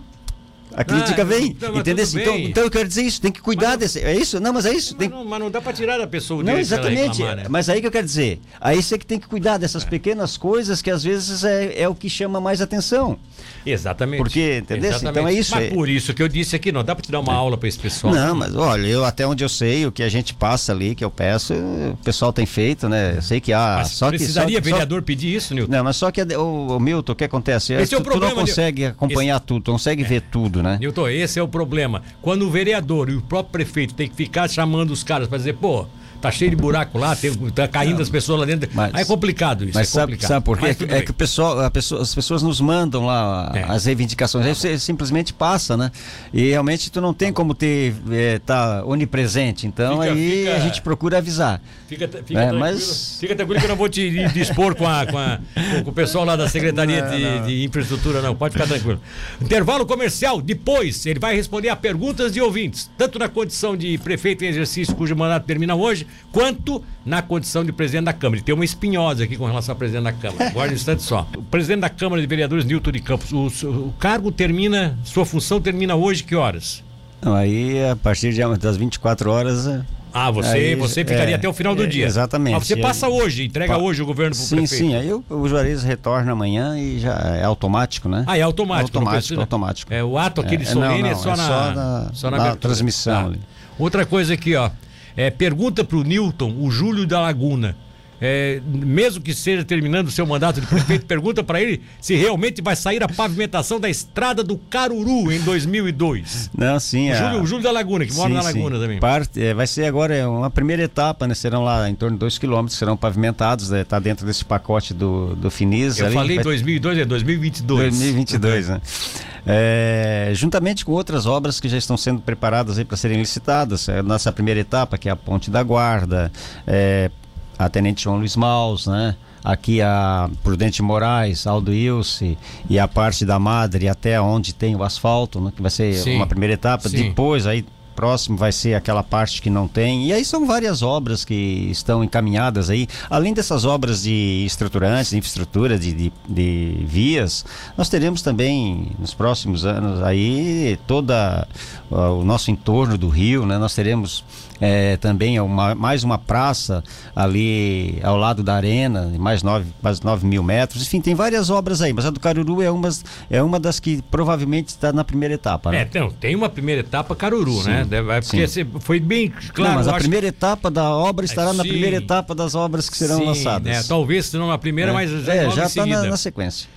J: A crítica
A: Ah,
J: vem,
A: mas
J: entendeu? Então, então eu quero dizer isso, tem que cuidar desse. É isso? Não, mas é isso. Tem...
A: Mas, não, mas não dá pra tirar da pessoa o
J: Não, exatamente.
A: reclamar, né?
J: Mas aí que eu quero dizer. Aí você que tem que cuidar dessas pequenas coisas que às vezes é, é o que chama mais atenção.
A: Exatamente.
J: Porque, entendeu?
A: Exatamente.
J: Então é isso,
A: Mas
J: é-
A: por isso que eu disse aqui, não dá pra te dar uma aula pra esse pessoal.
J: Não, mas olha, eu até onde eu sei, o que a gente passa ali, que eu peço, o pessoal tem feito, né? Eu sei que há.
A: Mas
J: só
A: precisaria
J: só, que- só-
A: vereador pedir isso, Nilton?
J: Não, mas só que o, o Milton, o que acontece?
A: Esse é o
J: tu, tu
A: problema,
J: não consegue acompanhar tudo, tu não consegue ver tudo, né?
A: Nilton, esse é o problema. Quando o vereador e o próprio prefeito tem que ficar chamando os caras pra dizer, pô, tá cheio de buraco lá, tem, tá caindo as pessoas lá dentro.
J: Mas-
A: aí é complicado isso.
J: Mas
A: é
J: sabe,
A: complicado.
J: sabe por quê?
A: Mas tudo
J: É que o pessoal, pessoa- as pessoas nos mandam lá
A: É.
J: as reivindicações, aí você simplesmente passa, né? E realmente tu não tem como ter, é, tá onipresente, então
A: Fica-
J: aí
A: fica-
J: a gente procura avisar.
A: Fica, fica,
J: É,
A: tranquilo,
J: mas-
A: fica tranquilo que eu não vou te dispor com, a, com, a- com- o pessoal lá da Secretaria de, de Infraestrutura, não. Pode ficar tranquilo. Intervalo comercial. Depois, ele vai responder a perguntas de ouvintes, tanto na condição de prefeito em exercício, cujo mandato termina hoje, quanto na condição de presidente da Câmara. E tem uma espinhosa aqui com relação ao presidente da Câmara. Agora um instante só. O presidente da Câmara de Vereadores, Nilton de Campos, o, o cargo termina, sua função termina hoje, que horas?
J: Então, aí a partir de, das 24 horas. é,
A: Ah, você,
J: aí,
A: você ficaria
J: é,
A: até o final do
J: é,
A: dia.
J: Exatamente.
A: Mas você
J: aí-
A: passa hoje, entrega
J: Pa-
A: hoje o governo pro
J: Sim,
A: prefeito.
J: sim. Aí o, o Juarez retorna amanhã e já é automático, né?
A: Ah, é automático. não
J: Automático, automático.
A: É, o ato aquele
J: É,
A: solene
J: não,
A: é
J: não,
A: só
J: é
A: na,
J: só na-
A: só
J: na
A: abertura.
J: transmissão
A: Tá. Outra coisa aqui, ó. É, pergunta pro Newton, o Júlio da Laguna. É, mesmo que seja terminando o seu mandato de prefeito, pergunta para ele se realmente vai sair a pavimentação da estrada do Caruru em 2002.
J: Não, sim.
A: O
J: a-
A: Júlio, o Júlio da Laguna, que mora
J: Sim,
A: na
J: sim.
A: Laguna também.
J: Parte, é, vai ser agora é, uma primeira etapa, né? Serão lá em torno de 2 quilômetros, serão pavimentados, está dentro desse pacote do, do Finis.
A: Eu
J: ali,
A: falei
J: vai-
A: 2002, é 2022.
J: 2022, né? É, juntamente com outras obras que já estão sendo preparadas para serem licitadas. É, nossa primeira etapa, que é a Ponte da Guarda, é, a Tenente João Luiz Maus, né? Aqui a Prudente Moraes, Aldo Ilse e a parte da Madre até onde tem o asfalto, né? Que vai ser
A: Sim.
J: uma primeira etapa.
A: Sim.
J: Depois aí próximo vai ser aquela parte que não tem. E aí são várias obras que estão encaminhadas aí. Além dessas obras de estruturantes, de infraestrutura, de, de, de vias, nós teremos também nos próximos anos aí toda ó, o nosso entorno do rio, né? Nós teremos eh, também uma- mais uma praça ali ao lado da arena, mais 9 mais nove mil metros. Enfim, tem várias obras aí, mas a do Caruru é uma, é uma das que provavelmente está na primeira etapa. Né?
A: É, então, tem uma primeira etapa Caruru,
J: Sim,
A: né? Deve- é porque
J: sim.
A: foi bem claro.
J: Não, mas a primeira etapa da obra estará na
A: sim.
J: primeira etapa das obras que serão
A: Sim,
J: lançadas.
A: né? Talvez se não na primeira,
J: É.
A: mas já,
J: É, já está na, na sequência.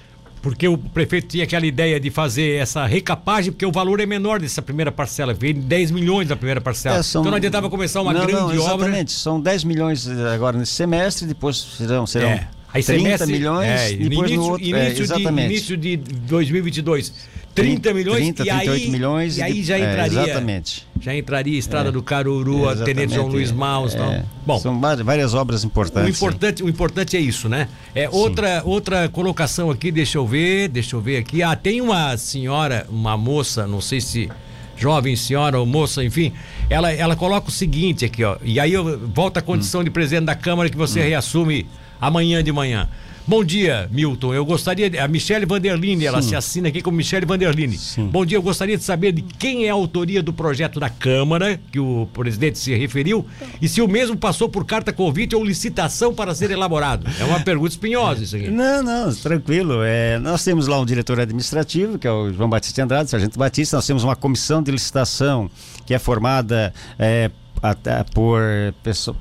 A: Porque o prefeito tinha aquela ideia de fazer essa recapagem, porque o valor é menor dessa primeira parcela. Veio 10 milhões da primeira parcela.
J: É, são-
A: Então não adiantava começar uma
J: não,
A: grande
J: não,
A: obra.
J: Exatamente, são 10 milhões agora nesse semestre, depois serão, serão
A: É. Aí
J: 30
A: semestre-
J: milhões,
A: é,
J: depois
A: início,
J: no outro. é,
A: início, de,
J: exatamente.
A: início de 2022. 30 milhões
J: 30,
A: e aí,
J: 38 milhões
A: e aí
J: de-
A: já
J: é,
A: entraria.
J: exatamente.
A: Já entraria Estrada
J: É.
A: do Caruru, a Tenente João Luiz Maus.
J: é.
A: Bom,
J: São várias obras
A: O
J: importantes.
A: importante, o importante é isso, né? É outra, outra colocação aqui, deixa eu ver, deixa eu ver aqui. Ah, tem uma senhora, uma moça, não sei se jovem senhora ou moça, enfim, ela, ela coloca o seguinte aqui, ó. E aí eu volto à condição de presidente da Câmara que você reassume amanhã de manhã. Bom dia, Milton. Eu gostaria. De, a Michele Vanderline, ela se assina aqui como Michele Vanderline. Bom dia, eu gostaria de saber de quem é a autoria do projeto da Câmara, que o presidente se referiu, e se o mesmo passou por carta convite ou licitação para ser elaborado. É uma pergunta espinhosa isso aqui.
J: Não, não, tranquilo. É, nós temos lá um diretor administrativo, que é o João Batista Andrade, Sargento Batista. Nós temos uma comissão de licitação que é formada é, até por,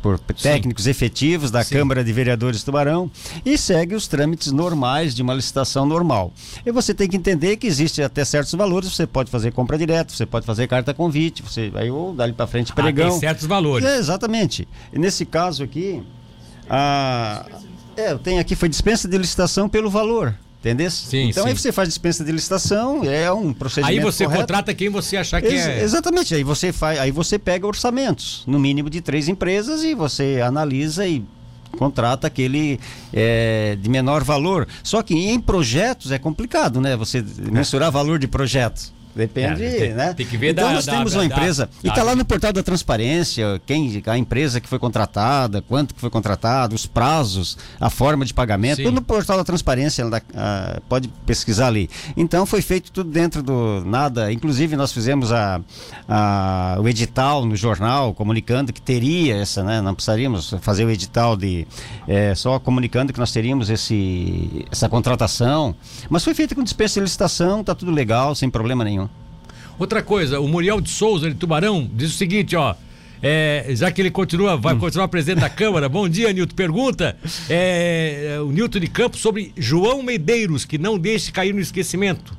J: por técnicos efetivos da Câmara de Vereadores de Tubarão e segue os trâmites normais de uma licitação normal. E você tem que entender que existe até certos valores, você pode fazer compra direta, você pode fazer carta convite, você aí ou dali para frente
A: Ah,
J: pregão.
A: tem certos valores.
J: É, exatamente. E nesse caso aqui, a, É, eu tenho aqui, foi dispensa de licitação pelo valor. Entendeu?
A: Sim,
J: então
A: sim.
J: aí você faz dispensa de licitação, é um procedimento
A: Aí você
J: correto.
A: contrata quem você achar que
J: Ex-
A: é.
J: Exatamente, aí você faz, aí você pega orçamentos, no mínimo de três empresas e você analisa e contrata aquele é, de menor valor. Só que em projetos é complicado, né? Você mensurar valor de projetos. Depende,
A: É, tem-
J: né?
A: tem que ver
J: então
A: da-
J: nós
A: da-
J: temos
A: da-
J: uma empresa e está lá no portal da transparência, quem a empresa que foi contratada, quanto que foi contratado, os prazos, a forma de pagamento,
A: Sim.
J: tudo no portal da transparência, da- ah, pode pesquisar ali. Então foi feito tudo dentro do nada, inclusive nós fizemos a, a- o edital no jornal comunicando que teria essa, né? Não precisaríamos fazer o edital de é, só comunicando que nós teríamos esse essa contratação, mas foi feito com dispensa de licitação, tá tudo legal, sem problema nenhum.
A: Outra coisa, o Muriel de Souza, de Tubarão, diz o seguinte, ó. é, já que ele continua,
J: Hum.
A: vai continuar presidente da Câmara. Bom dia, Nilton. Pergunta é, o Nilton de Campos sobre João Medeiros, que não deixe cair no esquecimento.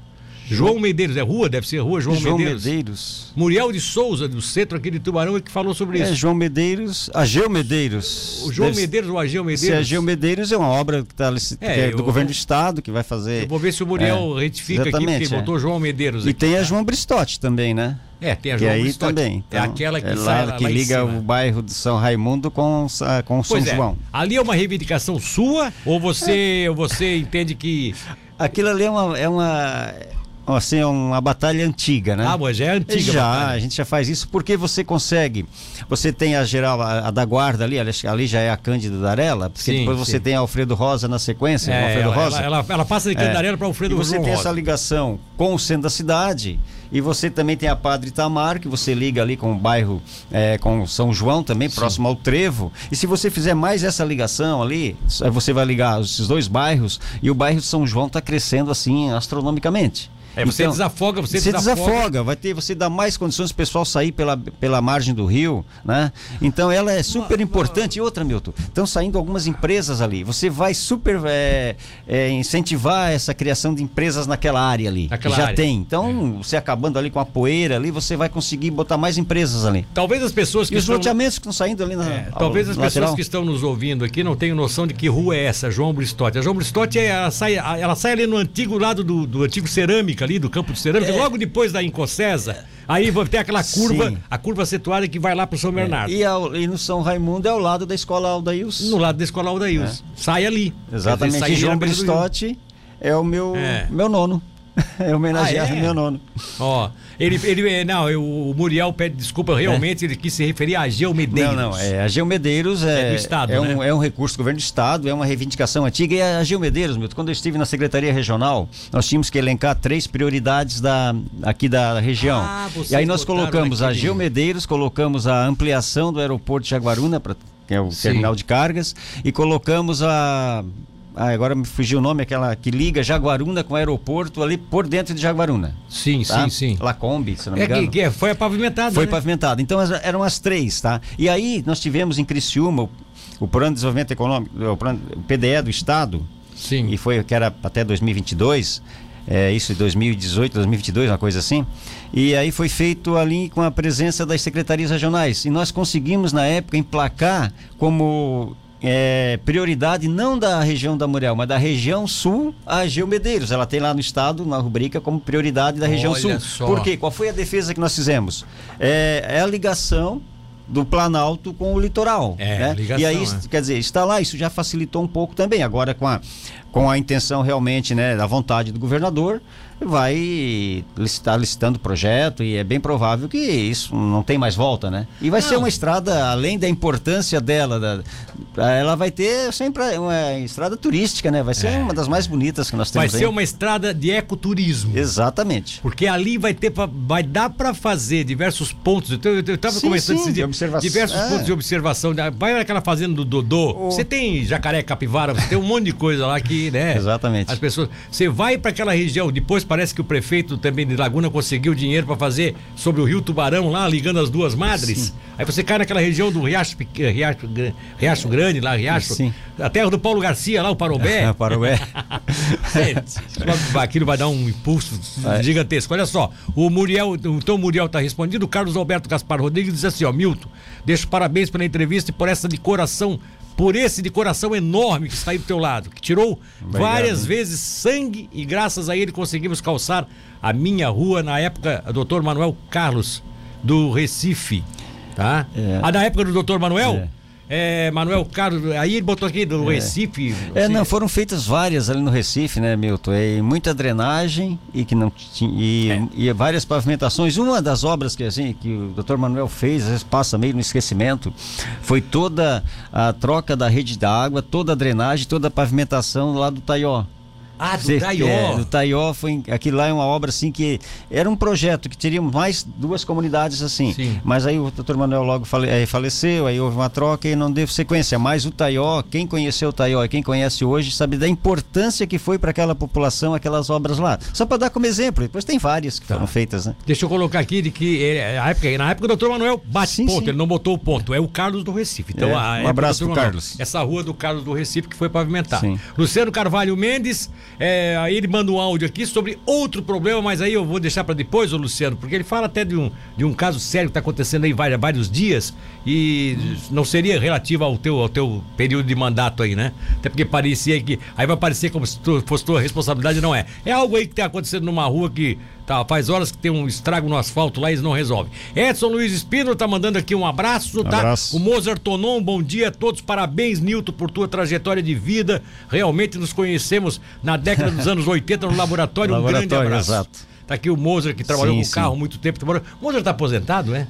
A: João Medeiros, é rua? Deve ser rua João,
J: João
A: Medeiros.
J: Medeiros.
A: Muriel de Souza, do centro aqui de Tubarão, é que falou sobre
J: É,
A: isso.
J: João Medeiros, Ageu Medeiros.
A: O João
J: Deve-
A: Medeiros ou Ageu Medeiros?
J: Se Ageu Medeiros é uma obra que, tá,
A: É,
J: que é do
A: eu-
J: governo do estado que vai fazer.
A: Eu vou ver se o Muriel
J: É,
A: retifica aqui, porque
J: é.
A: botou João Medeiros
J: E
A: aqui.
J: tem a João Bristotti também, né?
A: É, tem a João
J: aí
A: Bristotti.
J: também.
A: É aquela que
J: é lá, que
A: lá
J: liga o bairro de São Raimundo com, com São
A: é,
J: João.
A: ali é uma reivindicação sua ou você, ou você entende que...
J: Aquilo ali é uma, é uma assim, é uma batalha antiga, né?
A: Ah, mas é antiga
J: Já,
A: batalha.
J: a gente já faz isso porque você consegue. Você tem a geral, a, a da guarda ali, ali, já é a Cândida Darela, porque
A: Sim,
J: depois
A: sim.
J: você tem a Alfredo Rosa na sequência,
A: É,
J: Alfredo
A: ela,
J: Rosa.
A: ela, ela, ela passa de
J: É.
A: Candareira para Alfredo
J: E você tem
A: Rosa.
J: essa ligação com o centro da cidade e você também tem a Padre Itamar, que você liga ali com o bairro, é, com São João também, próximo ao Trevo. E se você fizer mais essa ligação ali, você vai ligar esses dois bairros e o bairro de São João está crescendo assim astronomicamente.
A: É, você desafoga, você
J: você
A: desafoga.
J: desafoga, vai ter, você dá mais condições pro pessoal sair pela, pela margem do rio, né? Então ela é super importante. E outra, Milton, estão saindo algumas empresas ali. Você vai super é, é, incentivar essa criação de empresas naquela área ali.
A: Naquela
J: que já
A: área. É.
J: tem. Então, você acabando ali com a poeira ali, você vai conseguir botar mais empresas ali.
A: Talvez as pessoas que
J: E os
A: estão...
J: loteamentos que estão saindo ali na.
A: É,
J: ao-
A: talvez as
J: no
A: pessoas
J: lateral.
A: que estão nos ouvindo aqui não tenham noção de que rua é essa, João Bristotti. A João Bristotti, é- ela sai, ela sai ali no antigo lado do, do antigo cerâmica ali, do campo de cerâmica, logo depois da Incocesa. Aí vai ter aquela curva,
J: Sim.
A: a curva situada que vai lá pro São Bernardo.
J: E, ao- e no São Raimundo é ao lado da escola Aldails.
A: No lado da escola Aldails. Sai ali.
J: Exatamente.
A: Dizer, sai
J: João. Bristotti é o meu,
A: É.
J: meu nono. É homenagear
A: Ah, é?
J: meu nono.
A: Ó, ele, ele, é, não, eu- o Muriel pede desculpa, realmente ele quis se referir a Geo Medeiros.
J: Não, não. É, a Medeiros é,
A: É do Estado,
J: é, um,
A: né?
J: é um recurso do governo do Estado, é uma reivindicação antiga. E a Geo Medeiros, Milton, quando eu estive na Secretaria Regional, nós tínhamos que elencar três prioridades da, aqui da região.
A: Ah,
J: e aí nós colocamos a
A: naquele-
J: Geo Medeiros, colocamos a ampliação do aeroporto de Jaguaruna, pra, que é o
A: Sim.
J: terminal de cargas, e colocamos a. ah, agora me fugiu o nome, aquela que liga Jaguaruna com o aeroporto ali por dentro de Jaguaruna.
A: Sim,
J: tá?
A: sim, sim.
J: Lacombe, se não me
A: É
J: engano.
A: que, que é, foi pavimentado.
J: Foi
A: né?
J: pavimentado. Então eram as três, tá? E aí nós tivemos em Criciúma o, o Plano de Desenvolvimento Econômico, o, plano, o PDE do Estado,
A: Sim.
J: e foi que era até 2022, é, isso em 2018, 2022, uma coisa assim. E aí foi feito ali com a presença das secretarias regionais. E nós conseguimos, na época, emplacar como é, prioridade não da região da Muriel, mas da região sul, a Geo Medeiros. Ela tem lá no estado, na rubrica, como prioridade da região
A: Olha
J: sul.
A: só.
J: Por quê? Qual foi a defesa que nós fizemos? É, é a ligação do Planalto com o litoral.
A: É,
J: né?
A: ligação,
J: e aí,
A: é.
J: quer dizer, está lá, isso já facilitou um pouco também. Agora, com a, com a intenção realmente, né, da vontade do governador, vai licitar licitando o projeto e é bem provável que isso não tem mais volta, né? E vai ser
A: Não.
J: uma estrada, além da importância dela, da, ela vai ter sempre uma estrada turística, né? Vai ser uma das mais bonitas que nós
A: É. Vai
J: temos
A: ser
J: aí.
A: uma estrada de ecoturismo.
J: Exatamente.
A: Porque ali vai ter, pra- vai dar para fazer diversos pontos. Eu, eu, eu tava
J: Sim,
A: começando
J: sim, de observação.
A: diversos
J: É.
A: pontos de observação. Vai naquela fazenda do Dodô. Você tem jacaré capivara, você tem um monte de coisa lá que, né?
J: Exatamente.
A: As pessoas. Você vai para aquela região. Depois parece que o prefeito também de Laguna conseguiu dinheiro para fazer sobre o Rio Tubarão lá, ligando as duas madres. Aí você cai naquela região do Riacho, Pequ- Riacho, Riacho Grande, lá, Riacho.
J: Sim.
A: A terra do Paulo Garcia, lá, o Parobé.
J: Parobé.
A: Aquilo vai dar um impulso
J: É.
A: gigantesco. Olha só, o Muriel, então o Muriel está respondido. O Carlos Alberto Gaspar Rodrigues diz assim: ó, Milton, deixo parabéns pela entrevista e por essa de coração por esse de coração enorme que está aí do teu lado, que tirou
J: Obrigado,
A: várias vezes sangue e graças a ele conseguimos calçar a minha rua na época, doutor Manuel Carlos, do Recife, tá?
J: É.
A: Ah, na época do doutor Manuel? É, Manuel Carlos, aí ele botou aqui do
J: É.
A: Recife.
J: É,
A: assim,
J: não, foram feitas várias ali no Recife, né, Milton? E muita drenagem e que não tinha. E,
A: É.
J: e várias pavimentações. Uma das obras que, assim, que o Dr. Manuel fez, às vezes passa meio no esquecimento, foi toda a troca da rede da água, toda a drenagem, toda a pavimentação lá do Taió.
A: Ah, do
J: Cê-
A: Taió.
J: É, do Taió foi aquilo lá é uma obra assim que era um projeto que teria mais duas comunidades assim.
A: Sim.
J: Mas aí o Dr. Manuel logo fale, faleceu, aí houve uma troca e não deu sequência. Mas o Taió, quem conheceu o Taió e quem conhece hoje sabe da importância que foi para aquela população aquelas obras lá. Só para dar como exemplo. Depois tem várias que
A: Tá.
J: foram feitas, né?
A: Deixa eu colocar aqui de que ele- a época, na época o doutor Manuel bate
J: Sim,
A: ponto,
J: sim.
A: ele não botou o ponto, é o Carlos do Recife. Então,
J: É, um abraço
A: Dr.
J: pro
A: Manuel,
J: Carlos.
A: Essa rua do Carlos do Recife que foi pavimentada. Luciano Carvalho Mendes, é, aí ele manda um áudio aqui sobre outro problema, mas aí eu vou deixar para depois, ô Luciano, porque ele fala até de um, de um caso sério que está acontecendo aí vários, vários dias e não seria relativo ao teu, ao teu período de mandato aí, né? Até porque parecia que. Aí vai parecer como se tu, fosse tua responsabilidade, não é. É algo aí que está acontecendo numa rua que tá, faz horas que tem um estrago no asfalto lá e eles não resolvem. Edson Luiz Espino tá mandando aqui um abraço, tá?
J: Abraço.
A: O Mozart Tonon, bom dia a todos, parabéns, Nilton, por tua trajetória de vida. Realmente nos conhecemos na década dos anos 80 no laboratório. Um grande
J: Laboratório,
A: abraço.
J: exato.
A: Tá aqui o Mozart, que trabalhou
J: Sim,
A: com carro há muito tempo. Trabalhou... Mozart tá aposentado, é?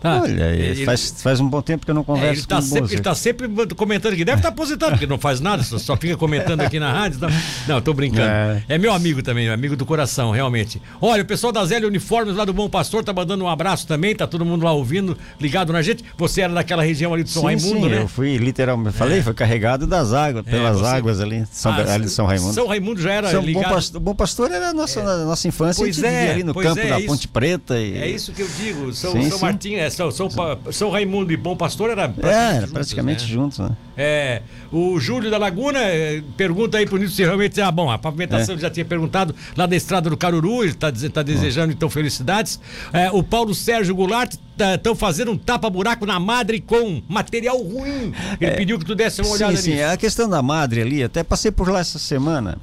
A: Tá.
J: Olha,
A: Ele-
J: faz, faz um bom tempo que eu não
A: é,
J: converso
A: ele, tá
J: com
A: sempre, ele tá sempre comentando aqui. Deve estar aposentado, porque não faz nada, só, só fica comentando aqui na rádio. tá? Não, tô brincando. É.
J: É.
A: meu amigo também, amigo do coração, realmente. Olha, o pessoal da Zélia Uniformes lá do Bom Pastor tá mandando um abraço também, tá todo mundo lá ouvindo, ligado na gente. Você era daquela região ali do São
J: sim,
A: Raimundo,
J: sim,
A: né?
J: eu fui literalmente, falei, foi carregado das águas, pelas
A: você-
J: águas ali, São,
A: Ah,
J: ali de São Raimundo.
A: São Raimundo já era
J: São
A: ligado.
J: Bom Pastor, Bom Pastor era a nossa, nossa infância,
A: Pois
J: a
A: é,
J: ali no campo
A: é,
J: da
A: isso-
J: Ponte Preta. E...
A: É isso que eu digo. São,
J: Sim,
A: São. Martinho, é, São, São, São Raimundo e Bom Pastor era
J: É, era
A: juntos,
J: praticamente
A: né?
J: juntos, né?
A: É, o Júlio da Laguna eh, pergunta aí pro Nilton se realmente. Ah, bom, a pavimentação
J: É.
A: já tinha perguntado lá da estrada do Caruru, ele tá, tá desejando então felicidades. É, o Paulo Sérgio Goulart estão fazendo um tapa-buraco na madre com material ruim. Ele pediu que tu desse uma olhada
J: É. sim, sim,
A: nisso.
J: a questão da madre ali, até passei por lá essa semana.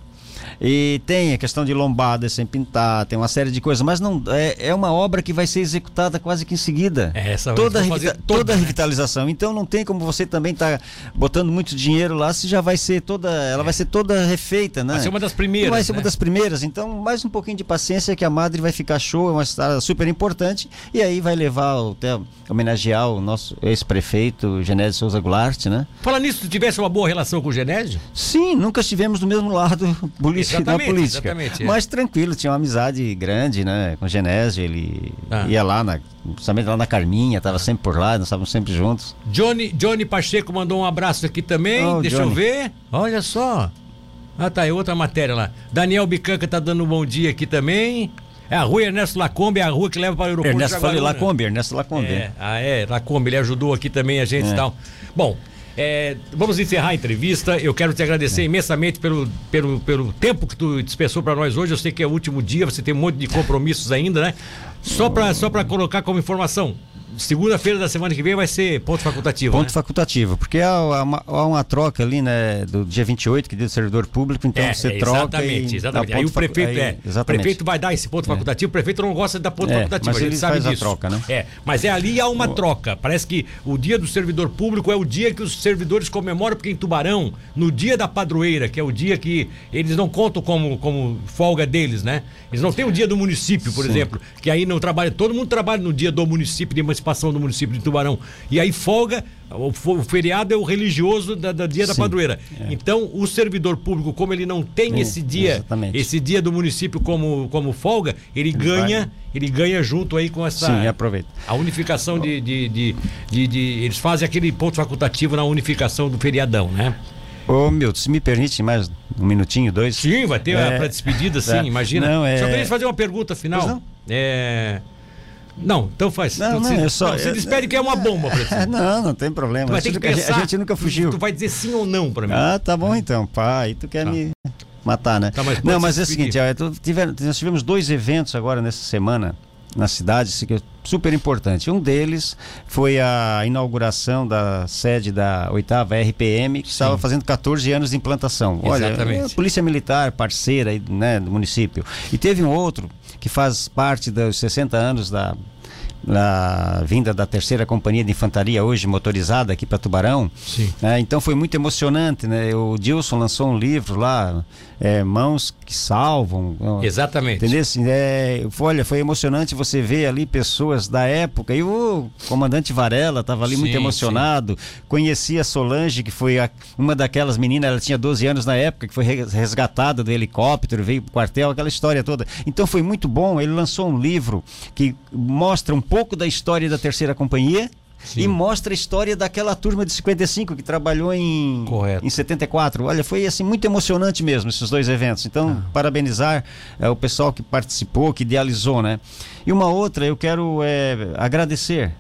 J: E tem a questão de lombada sem pintar, tem uma série de coisas, mas não é, é uma obra que vai ser executada quase que em seguida.
A: É, essa
J: toda revita-
A: toda,
J: toda a
A: né?
J: revitalização. Então não tem como você também estar botando muito dinheiro lá se já vai ser toda, ela vai ser toda refeita, né?
A: Vai ser uma das primeiras,
J: Vai ser
A: né?
J: uma das primeiras. Então mais um pouquinho de paciência que a madre vai ficar show, é uma estrada super importante e aí vai levar até homenagear o nosso ex-prefeito Genésio Souza Goulart, né?
A: Fala nisso, tu tivesse uma boa relação com o Genésio?
J: Sim, nunca estivemos do mesmo lado político, da
A: Exatamente,
J: política.
A: exatamente, é.
J: Mas tranquilo, tinha uma amizade grande, né? Com o Genésio, ele
A: Ah.
J: ia lá, na, principalmente lá na Carminha, estava sempre por lá, nós estávamos sempre juntos.
A: Johnny, Johnny Pacheco mandou um abraço aqui também.
J: Oh,
A: Deixa eu
J: Johnny.
A: ver. Olha só. Ah, tá. É outra matéria lá. Daniel Bicanca tá dando um bom dia aqui também. É a rua Ernesto Lacombe, é a rua que leva para o aeroporto
J: Ernesto
A: de
J: falei
A: Jaguaruna.
J: Lacombe, Ernesto Lacombe.
A: É, ah, é, Lacombe, ele ajudou aqui também a gente e
J: É.
A: tal. Bom, é, vamos encerrar a entrevista. Eu quero te agradecer imensamente pelo, pelo, pelo tempo que tu dispensou para nós hoje. Eu sei que é o último dia, você tem um monte de compromissos ainda, né? Só para só pra colocar como informação. Segunda-feira da semana que vem vai ser ponto facultativo.
J: Ponto
A: né?
J: facultativo, porque há, há uma, há uma troca ali, né, do dia 28, que é dia do servidor público, então
A: É,
J: você
A: é,
J: troca.
A: Exatamente,
J: e
A: exatamente. Aí o prefeito,
J: aí-
A: é, o prefeito vai dar esse ponto facultativo, o prefeito não gosta de dar ponto
J: É,
A: facultativo,
J: mas
A: a gente
J: ele
A: sabe
J: faz a
A: disso.
J: troca, né?
A: É, mas é ali há uma troca. Parece que o dia do servidor público é o dia que os servidores comemoram, porque em Tubarão, no dia da padroeira, que é o dia que eles não contam como, como folga deles, né? Eles não têm o dia do município, por
J: Sim.
A: exemplo, que aí não trabalha, todo mundo trabalha no dia do município, de emancipação do município de Tubarão. E aí folga, o, o feriado é o religioso da, da dia da
J: Sim,
A: padroeira.
J: é.
A: Então, o servidor público, como ele não tem
J: É,
A: esse dia,
J: exatamente.
A: esse dia do município como, como folga, ele ganha,
J: vai.
A: ele ganha junto aí com essa
J: Sim, aproveita.
A: a unificação de, de, de, de- de- eles fazem aquele ponto facultativo na unificação do feriadão, né?
J: Ô, Milton, se me permite mais um minutinho, dois?
A: Sim, vai ter
J: É,
A: a despedida, sim,
J: é.
A: imagina.
J: Não, é-
A: Só queria fazer uma pergunta final.
J: Pois não?
A: É... Não, então faz.
J: Não,
A: Tu
J: não,
A: se,
J: é só-
A: não, se
J: é-
A: despede que é uma bomba pra ti.
J: É, não, não tem problema.
A: Tu vai
J: A
A: ter que
J: gente nunca-
A: pensar.
J: A gente nunca fugiu.
A: Tu, vai dizer sim ou não pra mim.
J: Ah, tá bom então, pá, aí tu quer
A: Tá.
J: me matar, né?
A: Tá, mas
J: não, mas é o seguinte, ó, nós tivemos dois eventos agora nessa semana na cidade, isso é super importante. Um deles foi a inauguração da sede da oitava RPM, que estava fazendo 14 anos de implantação. Olha,
A: Exatamente.
J: é a Polícia Militar, parceira né, do município. E teve um outro que faz parte dos 60 anos da na vinda da terceira companhia de infantaria hoje motorizada aqui para Tubarão.
A: Sim.
J: né? então foi muito emocionante, né? O Dilson lançou um livro lá, é, Mãos que Salvam.
A: Exatamente.
J: Entendeu? Assim, é, olha, foi emocionante você ver ali pessoas da época. E o comandante Varela estava ali muito
A: Sim,
J: emocionado. Conhecia a Solange, que foi a- uma daquelas meninas, ela tinha 12 anos na época, que foi re- resgatada do helicóptero, veio pro quartel, aquela história toda. Então foi muito bom. Ele lançou um livro que mostra um pouco da história da terceira companhia. E mostra a história daquela turma de 55 que trabalhou em, em 74. Olha, foi assim muito emocionante mesmo esses dois eventos. Então, parabenizar é, o pessoal que participou, que idealizou, né? E uma outra, eu quero é, agradecer.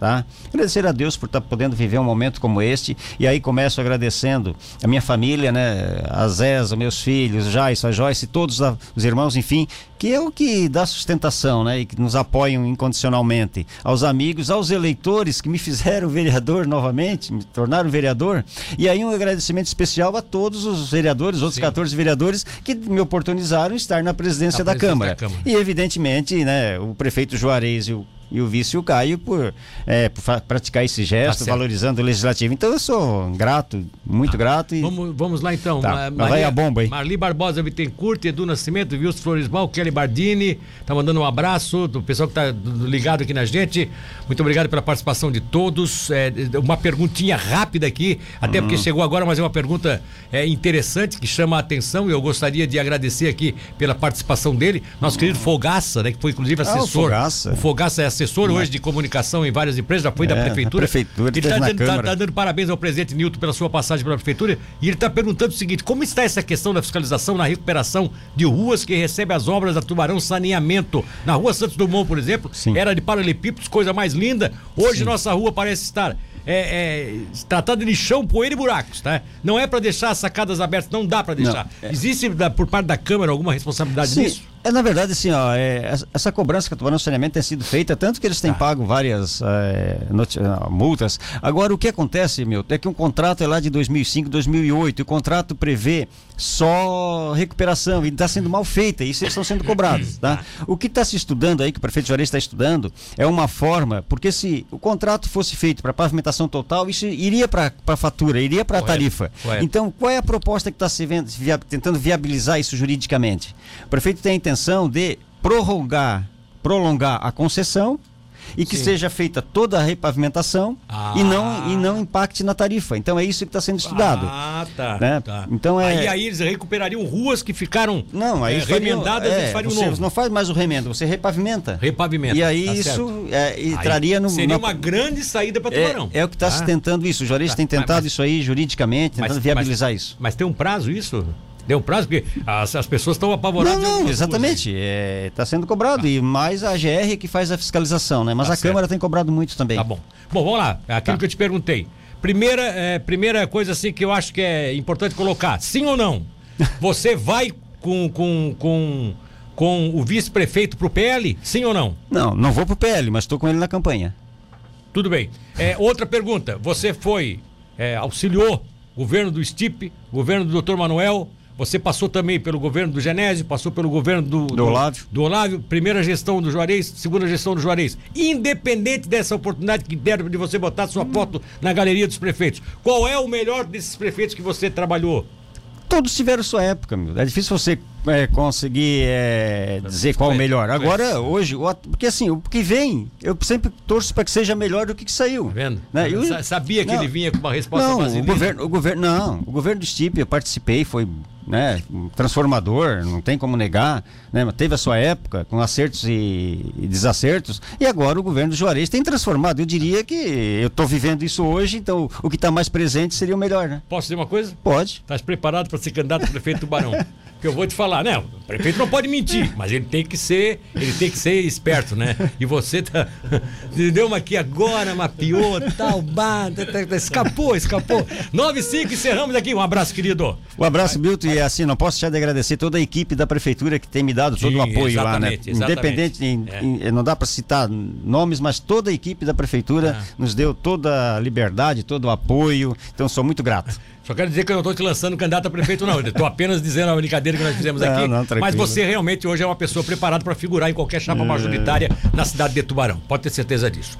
J: Tá? Agradecer a Deus por estar podendo viver um momento como este. E aí começo agradecendo a minha família, né? A Zéza, meus filhos, Jais, a Joyce, todos os irmãos, enfim, que é o que dá sustentação, né? E que nos apoiam incondicionalmente. Aos amigos, aos eleitores que me fizeram vereador novamente, me tornaram vereador. E aí um agradecimento especial a todos os vereadores, outros 14 vereadores que me oportunizaram estar na presidência,
A: Na
J: da,
A: presidência
J: Câmara.
A: da Câmara.
J: E evidentemente, né, o prefeito Juarez e o e o vice o Caio por, é, por praticar esse gesto,
A: Tá
J: valorizando o legislativo. Então eu sou grato, muito grato e
A: Vamos, vamos lá então.
J: Tá,
A: Ma-
J: lá vai a bomba aí.
A: Marli Barbosa Bittencourt, Edu Nascimento, Wilson Floresmal, Kelly Bardini, tá mandando um abraço do pessoal que tá do- ligado aqui na gente. Muito obrigado pela participação de todos. É, uma perguntinha rápida aqui, até porque
J: Uhum.
A: chegou agora, mas é uma pergunta é, interessante que chama a atenção e eu gostaria de agradecer aqui pela participação dele. Nosso querido Fogaça, né, que foi inclusive
J: Ah, o
A: assessor.
J: Fogaça.
A: O Fogaça é assessor hoje de comunicação em várias empresas, já foi da
J: É,
A: prefeitura.
J: prefeitura,
A: Ele tá
J: na
A: dando, tá-
J: Câmara.
A: tá dando parabéns ao presidente Nilton pela sua passagem pela prefeitura e ele está perguntando o seguinte: como está essa questão da fiscalização na recuperação de ruas que recebe as obras da Tubarão Saneamento? Na rua Santos Dumont, por exemplo, era de paralelepípedos, coisa mais linda. Hoje nossa rua parece estar. É, é, tratada de lixão, poeira e buracos, tá? Não é para deixar as sacadas abertas, não dá para deixar.
J: Não, é.
A: Existe da- por parte da Câmara alguma responsabilidade
J: Sim,
A: nisso?
J: É, na verdade, assim, ó, é, essa- cobrança que a Tubarão Saneamento tem sido feita, tanto que eles
A: Tá.
J: têm pago várias é, ah, multas. Agora, o que acontece, meu, é que um contrato é lá de 2005, 2008, e o contrato prevê só recuperação, e está sendo mal feita, e isso eles estão sendo cobrados, tá? O que está se estudando aí, que o prefeito Juarez está estudando, é uma forma, porque se o contrato fosse feito para pavimentação total, isso iria para a fatura, iria para a tarifa.
A: correto.
J: Então, qual é a proposta que está se vendo- via- tentando viabilizar isso juridicamente? O prefeito tem a intenção de prorrogar, prolongar a concessão e que
A: Sim.
J: seja feita toda a repavimentação
A: Ah.
J: e, não, e não impacte na tarifa. Então é isso que está sendo estudado.
A: Ah, tá.
J: né?
A: tá.
J: Então é.
A: Aí, aí eles recuperariam ruas que ficaram
J: não, aí
A: é,
J: fariam-
A: remendadas,
J: é,
A: eles fariam
J: você
A: novo.
J: não faz mais o remendo, você repavimenta.
A: Repavimenta.
J: E aí
A: tá
J: isso é, e
A: Aí
J: traria no.
A: Seria
J: na-
A: uma grande saída para
J: é,
A: Tubarão.
J: é o que está
A: Tá?
J: se tentando isso. O Juarez
A: Tá,
J: tem tentado
A: mas-
J: isso aí juridicamente, tentando
A: Mas-
J: viabilizar
A: mas-
J: isso.
A: Mas tem um prazo isso? Deu prazo? Porque as, as pessoas estão apavoradas.
J: Não, não, exatamente. Está sendo cobrado. E mais a GR que faz a fiscalização, né? Mas
A: Tá
J: a Câmara tem cobrado muito também.
A: Tá bom. Bom, vamos lá. É Aquilo
J: Tá.
A: que eu te perguntei. Primeira, é, primeira coisa assim que eu acho que é importante colocar. Sim ou não? Você vai com, com, com, com o vice-prefeito pro PL? Sim ou não?
J: Não, não vou pro PL, mas estou com ele na campanha.
A: Tudo bem. É, outra pergunta. Você foi, é, auxiliou o governo do Stipe, governo do Dr. Manuel. Você passou também pelo governo do Genésio, passou pelo governo do,
J: Do Olávio.
A: Do Olávio, primeira gestão do Juarez, segunda gestão do Juarez. Independente dessa oportunidade que deram de você botar sua foto na galeria dos prefeitos, qual é o melhor desses prefeitos que você trabalhou?
J: Todos tiveram sua época, meu. É difícil você é, conseguir é, dizer qual o melhor. Agora, hoje, porque assim, o que vem, eu sempre torço para que seja melhor do que que saiu.
A: Tá vendo?
J: Né? Eu-
A: Sa- Sabia que
J: Não.
A: ele vinha com uma resposta
J: Não, o governo, o governo, não, o governo do Stipe, eu participei, foi né, transformador, não tem como negar, né, mas teve a sua época com acertos e, e desacertos, e agora o governo do Juarez tem transformado. Eu diria que eu estou vivendo isso hoje, então o que está mais presente seria o melhor, né?
A: Posso dizer uma coisa?
J: Pode.
A: Estás preparado para ser candidato a prefeito do Tubarão? que eu vou te falar, né? O prefeito não pode mentir, mas ele tem que ser, ele tem que ser esperto, né? E você tá deu uma aqui agora, mapeou, tal, bah, tá, tá, tá, escapou, escapou. 95 encerramos aqui. Um abraço, querido.
J: Um abraço, Milton, e assim, não posso deixar de agradecer toda a equipe da prefeitura que tem me dado todo
A: Sim,
J: o apoio lá, né? Independente, em-
A: É.
J: em- não dá para citar nomes, mas toda a equipe da prefeitura
A: Ah.
J: nos deu toda a liberdade, todo o apoio, então sou muito grato.
A: Só quero dizer que eu não estou te lançando candidato a prefeito, não. Estou apenas dizendo a brincadeira que nós fizemos
J: Não,
A: aqui.
J: não, tranquilo.
A: mas você realmente hoje é uma pessoa preparada para figurar em qualquer chapa majoritária na cidade de Tubarão. Pode ter certeza disso.